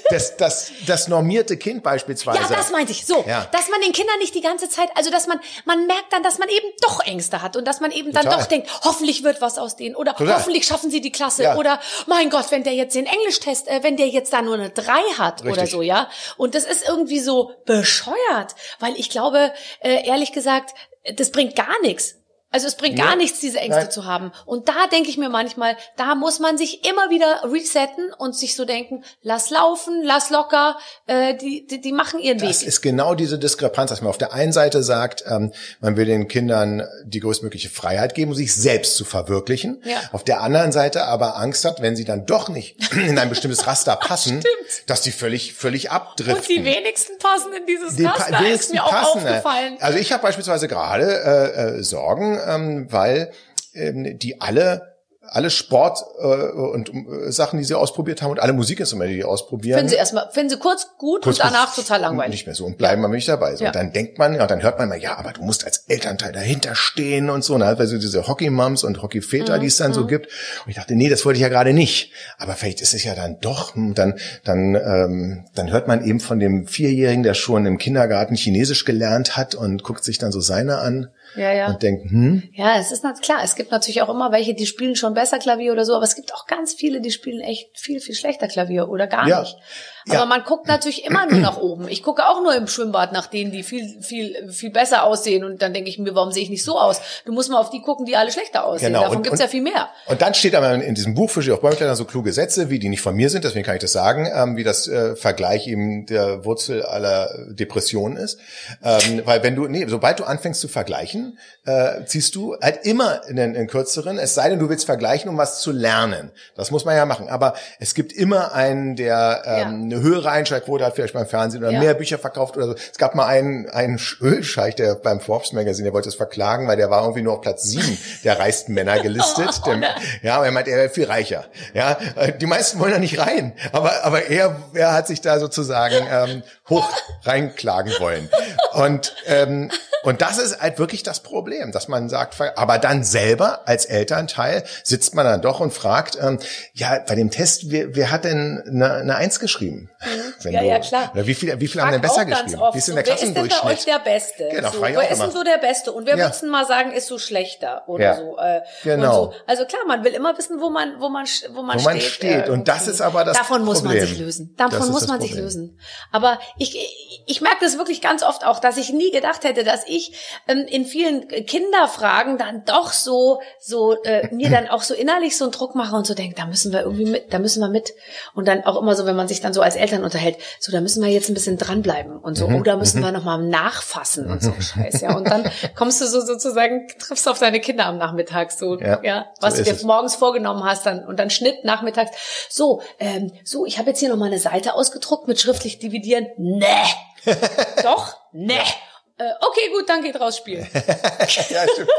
das, das, das normierte Kind beispielsweise. Ja, das meinte ich. So, ja. dass man den Kindern nicht die ganze Zeit, also dass man, man merkt dann, dass man eben doch Ängste hat und dass man eben Total. dann doch denkt, hoffentlich wird was aus denen oder Total. hoffentlich schaffen sie die Klasse ja. oder mein Gott, wenn der jetzt den Englisch-Test, äh, wenn der jetzt da nur eine drei hat Richtig. oder so, ja. Und das ist irgendwie so bescheuert, weil ich glaube, äh, ehrlich gesagt, das bringt gar nichts. Also es bringt ja. gar nichts, diese Ängste Nein. zu haben. Und da denke ich mir manchmal, da muss man sich immer wieder resetten und sich so denken, lass laufen, lass locker, äh, die, die, die machen ihren das Weg. Das ist genau diese Diskrepanz, dass man auf der einen Seite sagt, ähm, man will den Kindern die größtmögliche Freiheit geben, sich selbst zu verwirklichen. Ja. Auf der anderen Seite aber Angst hat, wenn sie dann doch nicht in ein bestimmtes Raster passen, dass die völlig, völlig abdriften. Und die wenigsten passen in dieses die Raster, ist mir auch passen, aufgefallen. Also ich habe beispielsweise gerade äh, äh, Sorgen, ähm, weil ähm, die alle alle Sport äh, und äh, Sachen, die sie ausprobiert haben und alle Musikinstrumente, die sie ausprobieren. Finden sie erstmal, finden sie kurz gut kurz, und danach total langweilig. Nicht mehr so und bleiben mal nicht dabei. So. Ja. Und dann denkt man, ja, und dann hört man mal, ja, aber du musst als Elternteil dahinter stehen und so, ne? also diese Hockey-Mums und Hockey-Väter, mhm. die es dann mhm. so gibt. Und ich dachte, nee, das wollte ich ja gerade nicht. Aber vielleicht ist es ja dann doch, hm, dann, dann, ähm, dann hört man eben von dem Vierjährigen, der schon im Kindergarten Chinesisch gelernt hat und guckt sich dann so seine an ja, ja. und denkt, hm. Ja, es ist klar, es gibt natürlich auch immer welche, die spielen schon besser Klavier oder so, aber es gibt auch ganz viele, die spielen echt viel, viel schlechter Klavier oder gar ja. nicht. Aber ja. man guckt natürlich immer nur nach oben. Ich gucke auch nur im Schwimmbad nach denen, die viel, viel, viel besser aussehen. Und dann denke ich mir, warum sehe ich nicht so aus? Du musst mal auf die gucken, die alle schlechter aussehen. Genau. Davon und, gibt's ja viel mehr. Und dann steht aber in diesem Buch für auf Bäumklettern so kluge Sätze, wie die nicht von mir sind, deswegen kann ich das sagen, ähm, wie das äh, Vergleich eben der Wurzel aller Depressionen ist. Ähm, weil wenn du, nee, sobald du anfängst zu vergleichen, äh, ziehst du halt immer in den, in kürzeren, es sei denn, du willst vergleichen, um was zu lernen. Das muss man ja machen. Aber es gibt immer einen, der ähm, eine höhere Einschaltquote hat, vielleicht beim Fernsehen oder ja. mehr Bücher verkauft oder so. Es gab mal einen, einen Ölscheich, der beim Forbes Magazine, der wollte es verklagen, weil der war irgendwie nur auf Platz sieben der reichsten Männer gelistet. oh, der, ja, aber er meint, er wäre viel reicher. Ja, äh, die meisten wollen da nicht rein, aber aber er, er hat sich da sozusagen ähm, hoch reinklagen wollen. Und ähm, und das ist halt wirklich das Problem, dass man sagt, aber dann selber als Elternteil sitzt man dann doch und fragt, ähm, ja, bei dem Test, wer, wer hat denn eine, eine Eins geschrieben? Mhm. ja, du, ja, klar. Wie viele, wie viele haben denn besser geschrieben? Wie ist denn der Klassendurchschnitt? Wer ist denn bei euch der Beste? Genau, so, wer ist denn so der Beste? Und wer ja. würdest mal sagen, ist so schlechter oder ja. so? Äh, genau. So. Also klar, man will immer wissen, wo man, wo man, wo man, wo man steht. steht. Äh, und das ist aber das Davon Problem. muss man sich lösen. Davon muss man sich lösen. Aber ich, ich merke das wirklich ganz oft auch, dass ich nie gedacht hätte, dass ich ähm, in vielen Kinderfragen dann doch so, so äh, mir dann auch so innerlich so einen Druck mache und so denke, da müssen wir irgendwie mit, da müssen wir mit. Und dann auch immer so, wenn man sich dann so als Eltern unterhält, so, da müssen wir jetzt ein bisschen dranbleiben und so, mhm. oder müssen mhm. wir nochmal nachfassen und so. Scheiß, ja. Und dann kommst du so sozusagen, triffst auf deine Kinder am Nachmittag so, ja, ja was so du dir es. morgens vorgenommen hast, dann und dann Schnitt nachmittags. So, ähm, so, ich habe jetzt hier nochmal eine Seite ausgedruckt mit schriftlich dividieren. Nee. Doch? Nee. Ja. Äh, okay, gut, dann geht raus spielen. ja, stimmt.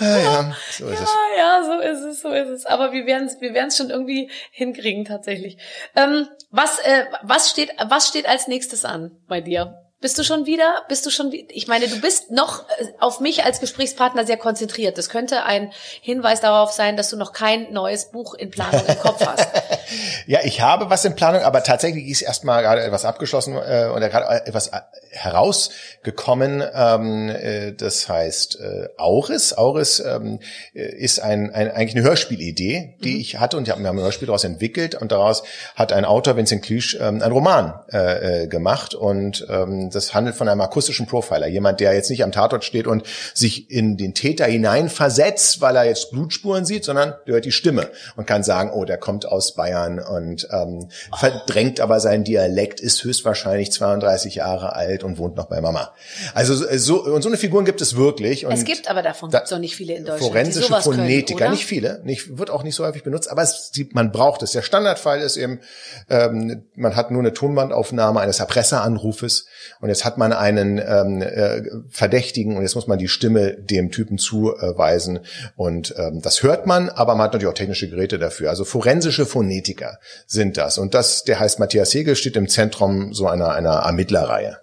ja, ja, so ist ja, es. Ja, so ist es, so ist es. Aber wir werden es wir werden's schon irgendwie hinkriegen, tatsächlich. Ähm, was, äh, was, steht, was steht als nächstes an bei dir? Bist du schon wieder? Bist du schon? Ich meine, du bist noch äh, auf mich als Gesprächspartner sehr konzentriert. Das könnte ein Hinweis darauf sein, dass du noch kein neues Buch in Planung im Kopf hast. ja, ich habe was in Planung, aber tatsächlich ist erstmal gerade etwas abgeschlossen äh, oder gerade etwas äh, herausgekommen. Ähm, äh, das heißt äh, Auris. Auris ähm, äh, ist ein, ein eigentlich eine Hörspielidee, die mhm. ich hatte und wir haben ein Hörspiel daraus entwickelt und daraus hat ein Autor Vincent Clich ähm, einen Roman äh, äh, gemacht und ähm, das handelt von einem akustischen Profiler. Jemand, der jetzt nicht am Tatort steht und sich in den Täter hineinversetzt, weil er jetzt Blutspuren sieht, sondern der hört die Stimme und kann sagen, oh, der kommt aus Bayern und ähm, verdrängt aber seinen Dialekt, ist höchstwahrscheinlich 32 Jahre alt und wohnt noch bei Mama. Also so und so eine Figuren gibt es wirklich. Es gibt aber davon da, gibt's auch nicht viele in Deutschland. Forensische Phonetiker, können, nicht viele, nicht wird auch nicht so häufig benutzt, aber es, man braucht es. Der Standardfall ist eben, ähm, man hat nur eine Tonbandaufnahme eines Erpresseranrufes und jetzt hat man einen ähm, äh, Verdächtigen und jetzt muss man die Stimme dem Typen zuweisen. Und ähm, das hört man, aber man hat natürlich auch technische Geräte dafür. Also forensische Phonetiker sind das. Und das, der heißt Matthias Hegel, steht im Zentrum so einer, einer Ermittlerreihe.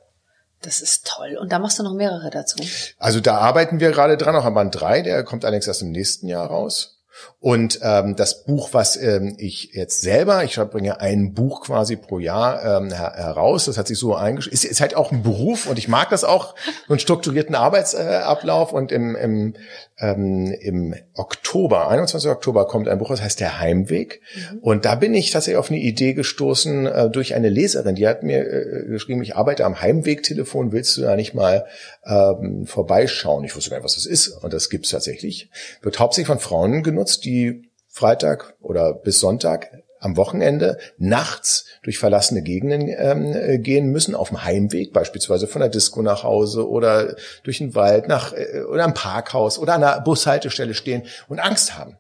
Das ist toll. Und da machst du noch mehrere dazu. Also da arbeiten wir gerade dran, auch am Band 3, der kommt allerdings erst im nächsten Jahr raus. Und ähm, das Buch, was ähm, ich jetzt selber, ich bringe ein Buch quasi pro Jahr ähm, her heraus, das hat sich so eingeschrieben, ist, ist halt auch ein Beruf und ich mag das auch, so einen strukturierten Arbeitsablauf. und im, im, ähm, im Oktober, 21. Oktober kommt ein Buch, das heißt Der Heimweg. Mhm. Und da bin ich tatsächlich auf eine Idee gestoßen äh, durch eine Leserin, die hat mir äh, geschrieben, ich arbeite am Heimwegtelefon, willst du da nicht mal ähm, vorbeischauen? Ich wusste gar nicht, was das ist. Und das gibt's tatsächlich. Wird hauptsächlich von Frauen genutzt, die Freitag oder bis Sonntag am Wochenende nachts durch verlassene Gegenden ähm, äh, gehen müssen, auf dem Heimweg, beispielsweise von der Disco nach Hause oder durch den Wald nach äh, oder am Parkhaus oder an der Bushaltestelle stehen und Angst haben.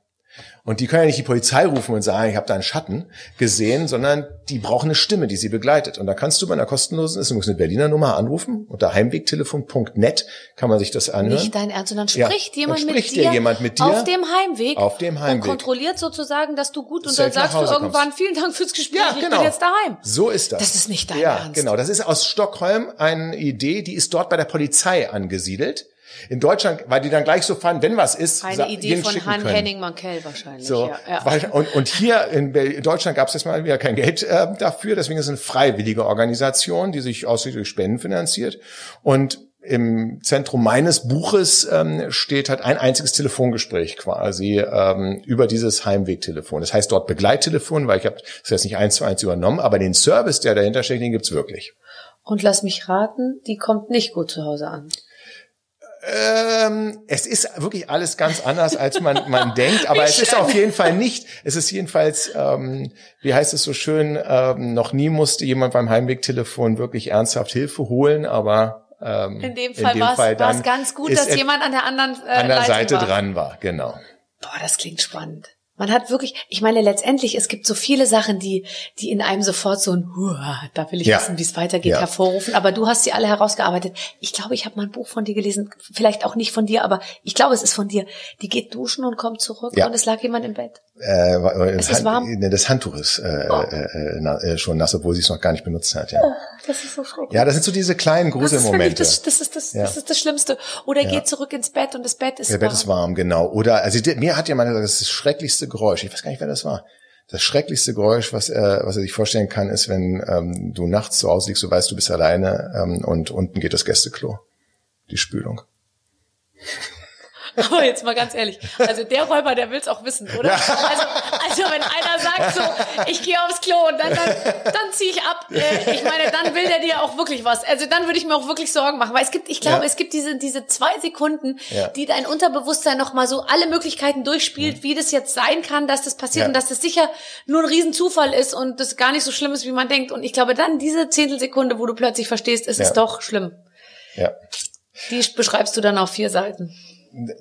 Und die können ja nicht die Polizei rufen und sagen, ich habe da einen Schatten gesehen, sondern die brauchen eine Stimme, die sie begleitet. Und da kannst du bei einer kostenlosen, ist übrigens eine Berliner Nummer anrufen. Unter heimwegtelefon.net kann man sich das anhören. Nicht dein Ernst, sondern spricht, ja, jemand, dann spricht mit dir jemand mit dir auf dem Heimweg. Auf dem Heimweg. Und kontrolliert sozusagen, dass du gut und dann sagst du irgendwann, kommst. vielen Dank fürs Gespräch, ja, genau. ich bin genau. jetzt daheim. So ist das. Das ist nicht dein ja, Ernst. Genau, das ist aus Stockholm eine Idee, die ist dort bei der Polizei angesiedelt. In Deutschland, weil die dann gleich so fanden, wenn was ist, eine Idee von Han Henning Mankell wahrscheinlich. So, ja, ja. Und, und hier in, in Deutschland gab es jetzt mal wieder kein Geld äh, dafür, deswegen ist es eine freiwillige Organisation, die sich ausschließlich durch Spenden finanziert. Und im Zentrum meines Buches ähm, steht halt ein einziges Telefongespräch quasi ähm, über dieses Heimwegtelefon. Das heißt dort Begleittelefon, weil ich habe das jetzt nicht eins zu eins übernommen, aber den Service, der dahinter steckt, den gibt's wirklich. Und lass mich raten, die kommt nicht gut zu Hause an. Ähm, es ist wirklich alles ganz anders, als man, man denkt, aber es ist auf jeden Fall nicht, es ist jedenfalls, ähm, wie heißt es so schön, ähm, noch nie musste jemand beim Heimwegtelefon wirklich ernsthaft Hilfe holen, aber ähm, in dem Fall, war es ganz gut, dass jemand an der anderen äh, an der Seite war. dran war, genau. Boah, das klingt spannend. Man hat wirklich, ich meine letztendlich, es gibt so viele Sachen, die, die in einem sofort so ein, Huah, da will ich ja. wissen, wie es weitergeht, ja. hervorrufen. Aber du hast sie alle herausgearbeitet. Ich glaube, ich habe mal ein Buch von dir gelesen, vielleicht auch nicht von dir, aber ich glaube, es ist von dir. Die geht duschen und kommt zurück ja. und es lag jemand im Bett. Äh, es ist warm. Das Handtuch ist äh, oh. äh, äh, schon nass, obwohl sie es noch gar nicht benutzt hat. Ja. Oh, das ist so schrecklich. Ja, das sind so diese kleinen Gruselmomente. Das, das, ist das, das ist das Schlimmste. Oder geht zurück ins Bett und das Bett ist warm. Das Bett ist warm, genau. Oder also mir hat jemand gesagt, das ist das schrecklichste Geräusch. Ich weiß gar nicht, wer das war. Das schrecklichste Geräusch, was er, was er sich vorstellen kann, ist, wenn ähm, du nachts zu Hause liegst, du weißt, du bist alleine ähm, und unten geht das Gästeklo. Die Spülung. Aber jetzt mal ganz ehrlich, also der Räuber, der will's auch wissen, oder? Ja. Also, also wenn einer sagt so, ich gehe aufs Klo und dann, dann, dann ziehe ich ab. Äh, ich meine, dann will der dir auch wirklich was. Also dann würde ich mir auch wirklich Sorgen machen, weil es gibt, ich glaube, ja. es gibt diese diese zwei Sekunden, ja. die dein Unterbewusstsein noch mal so alle Möglichkeiten durchspielt, wie das jetzt sein kann, dass das passiert und dass das sicher nur ein Riesenzufall ist und das gar nicht so schlimm ist, wie man denkt. Und ich glaube, dann diese Zehntelsekunde, wo du plötzlich verstehst, es ist doch schlimm. Ja. Die beschreibst du dann auf vier Seiten.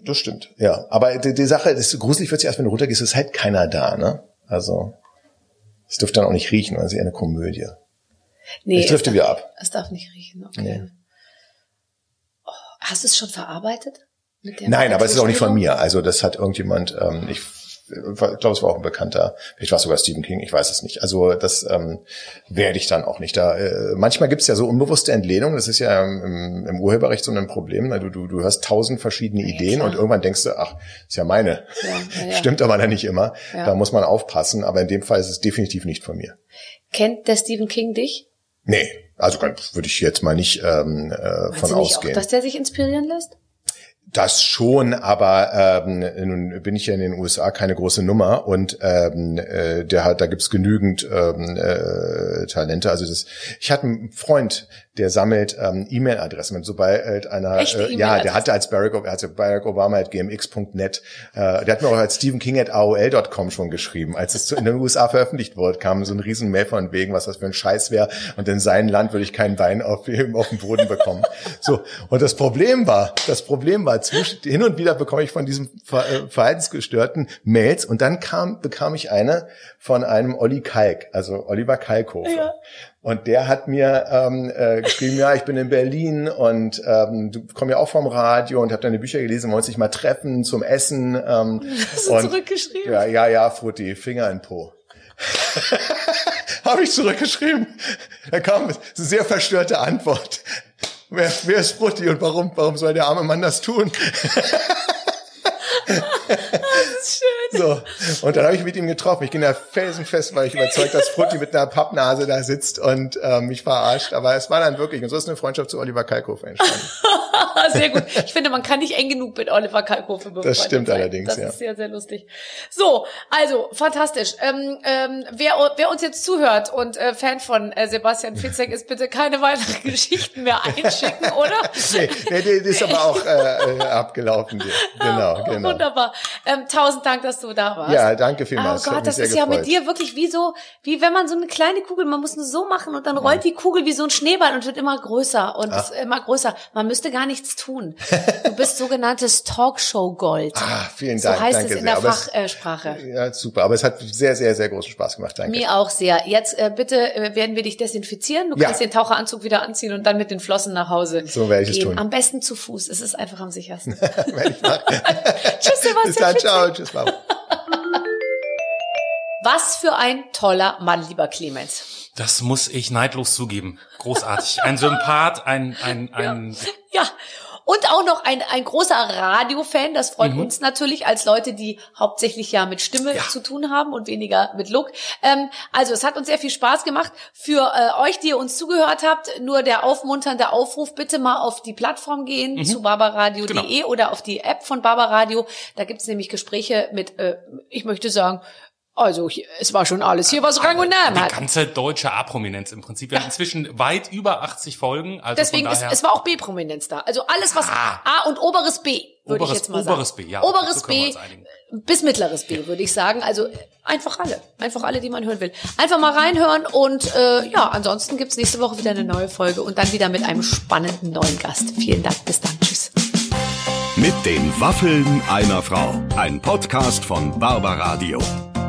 Das stimmt, ja. Aber die, die Sache, das gruselig wird sich erst, wenn du runtergehst, ist halt keiner da, ne? Also, es dürfte dann auch nicht riechen, weil es ist eher eine Komödie. Nee. Ich drifte wieder ab. Es darf nicht riechen, okay. Nee. Oh, hast du es schon verarbeitet? Nein, aber es ist auch nicht von mir. Also das hat irgendjemand, ähm, ich ich glaube, es war auch ein bekannter, vielleicht war es sogar Stephen King, ich weiß es nicht. Also das ähm, werde ich dann auch nicht. Da äh, manchmal gibt es ja so unbewusste Entlehnungen, das ist ja im, im Urheberrecht so ein Problem. Du, du, du hast tausend verschiedene Ideen ja, und irgendwann denkst du, ach, ist ja meine. Ja, ja, Stimmt aber dann nicht immer. Da muss man aufpassen, aber in dem Fall ist es definitiv nicht von mir. Kennt der Stephen King dich? Nee, also würde ich jetzt mal nicht ähm, äh, von ausgehen. Auch, dass der sich inspirieren lässt? Das schon, aber ähm, nun bin ich ja in den USA keine große Nummer und ähm, äh, der hat, da gibt's genügend ähm, äh, Talente. Also das, ich hatte einen Freund, der sammelt ähm, E-Mail-Adressen. Sobald einer, äh, ja, der hatte als Barack, also Barack Obama at gmx.net, äh, der hat mir auch als Stephen King at AOL.com schon geschrieben. Als es in den USA veröffentlicht wurde, kam so ein riesen Mail von wegen, was das für ein Scheiß wäre und in seinem Land würde ich keinen Wein auf, auf dem Boden bekommen. so, und das Problem war, das Problem war, zwischen, hin und wieder bekomme ich von diesem äh, Verhaltensgestörten Mails und dann kam, bekam ich eine von einem Olli Kalk, also Oliver Kalkofe. Ja. Und der hat mir ähm, äh, geschrieben, ja, ich bin in Berlin und ähm, du kommst ja auch vom Radio und habe deine Bücher gelesen, wollen sich mal treffen zum Essen. Ähm, Hast du und, zurückgeschrieben? Ja, ja, ja, Frutti, Finger in Po. habe ich zurückgeschrieben. Da kam eine sehr verstörte Antwort. Wer, wer ist Frutti und warum, warum soll der arme Mann das tun? ist schön. So. Und dann habe ich mit ihm getroffen. Ich bin da felsenfest, weil ich überzeugt, dass Frutti mit einer Pappnase da sitzt und äh, mich verarscht. Aber es war dann wirklich, und so ist eine Freundschaft zu Oliver Kalkofe entstanden. sehr gut. Ich finde, man kann nicht eng genug mit Oliver Kalkofe befreundet Das stimmt sein. allerdings, das ja. Das ist sehr, sehr lustig. So, also, fantastisch. Ähm, ähm, wer, wer uns jetzt zuhört und äh, Fan von äh, Sebastian Fitzek ist, bitte keine weiteren Geschichten mehr einschicken, oder? nee, nee, die ist aber auch äh, äh abgelaufen. Genau, genau. Wunderbar. Ähm, tausend Dank, dass du da warst. Ja, danke vielmals. Oh Gott, das ist gefreut. ja mit dir wirklich wie so, wie wenn man so eine kleine Kugel, man muss nur so machen und dann rollt die Kugel wie so ein Schneeball und wird immer größer und immer größer. Man müsste gar nichts tun. Du bist sogenanntes Talkshow-Gold. Ah, vielen Dank. So heißt danke es in sehr. der Fachsprache. Ja, super. Aber es hat sehr, sehr, sehr großen Spaß gemacht. Danke. Mir auch sehr. Jetzt äh, bitte äh, werden wir dich desinfizieren. Du ja. kannst den Taucheranzug wieder anziehen und dann mit den Flossen nach Hause So werde ich gehen. es tun. Am besten zu Fuß. Es ist einfach am sichersten. Tschüss, Sebastian. Bis dann, ciao. Tschüss, Mama. Was für ein toller Mann, lieber Clemens. Das muss ich neidlos zugeben. Großartig. Ein Sympath, ein, ein, ein. Ja. ja. Und auch noch ein, ein großer Radiofan, das freut mhm. uns natürlich als Leute, die hauptsächlich ja mit Stimme ja. zu tun haben und weniger mit Look. Ähm, also es hat uns sehr viel Spaß gemacht. Für äh, euch, die ihr uns zugehört habt, nur der aufmunternde Aufruf, bitte mal auf die Plattform gehen mhm. zu barbaradio.de genau. oder auf die App von Barbaradio. Da gibt's nämlich Gespräche mit, äh, ich möchte sagen, also es war schon alles hier, was Rang und Namen hat. Die ganze deutsche A-Prominenz im Prinzip. Wir haben inzwischen weit über 80 Folgen. Also Deswegen, ist, es war auch B-Prominenz da. Also alles, was ah. A und oberes B, würde ich jetzt mal sagen. Oberes B, ja. Oberes so B bis mittleres B, ja. würde ich sagen. Also einfach alle. Einfach alle, die man hören will. Einfach mal reinhören und äh, ja, ansonsten gibt's nächste Woche wieder eine neue Folge und dann wieder mit einem spannenden neuen Gast. Vielen Dank, bis dann. Tschüss. Mit den Waffeln einer Frau. Ein Podcast von Barbaradio.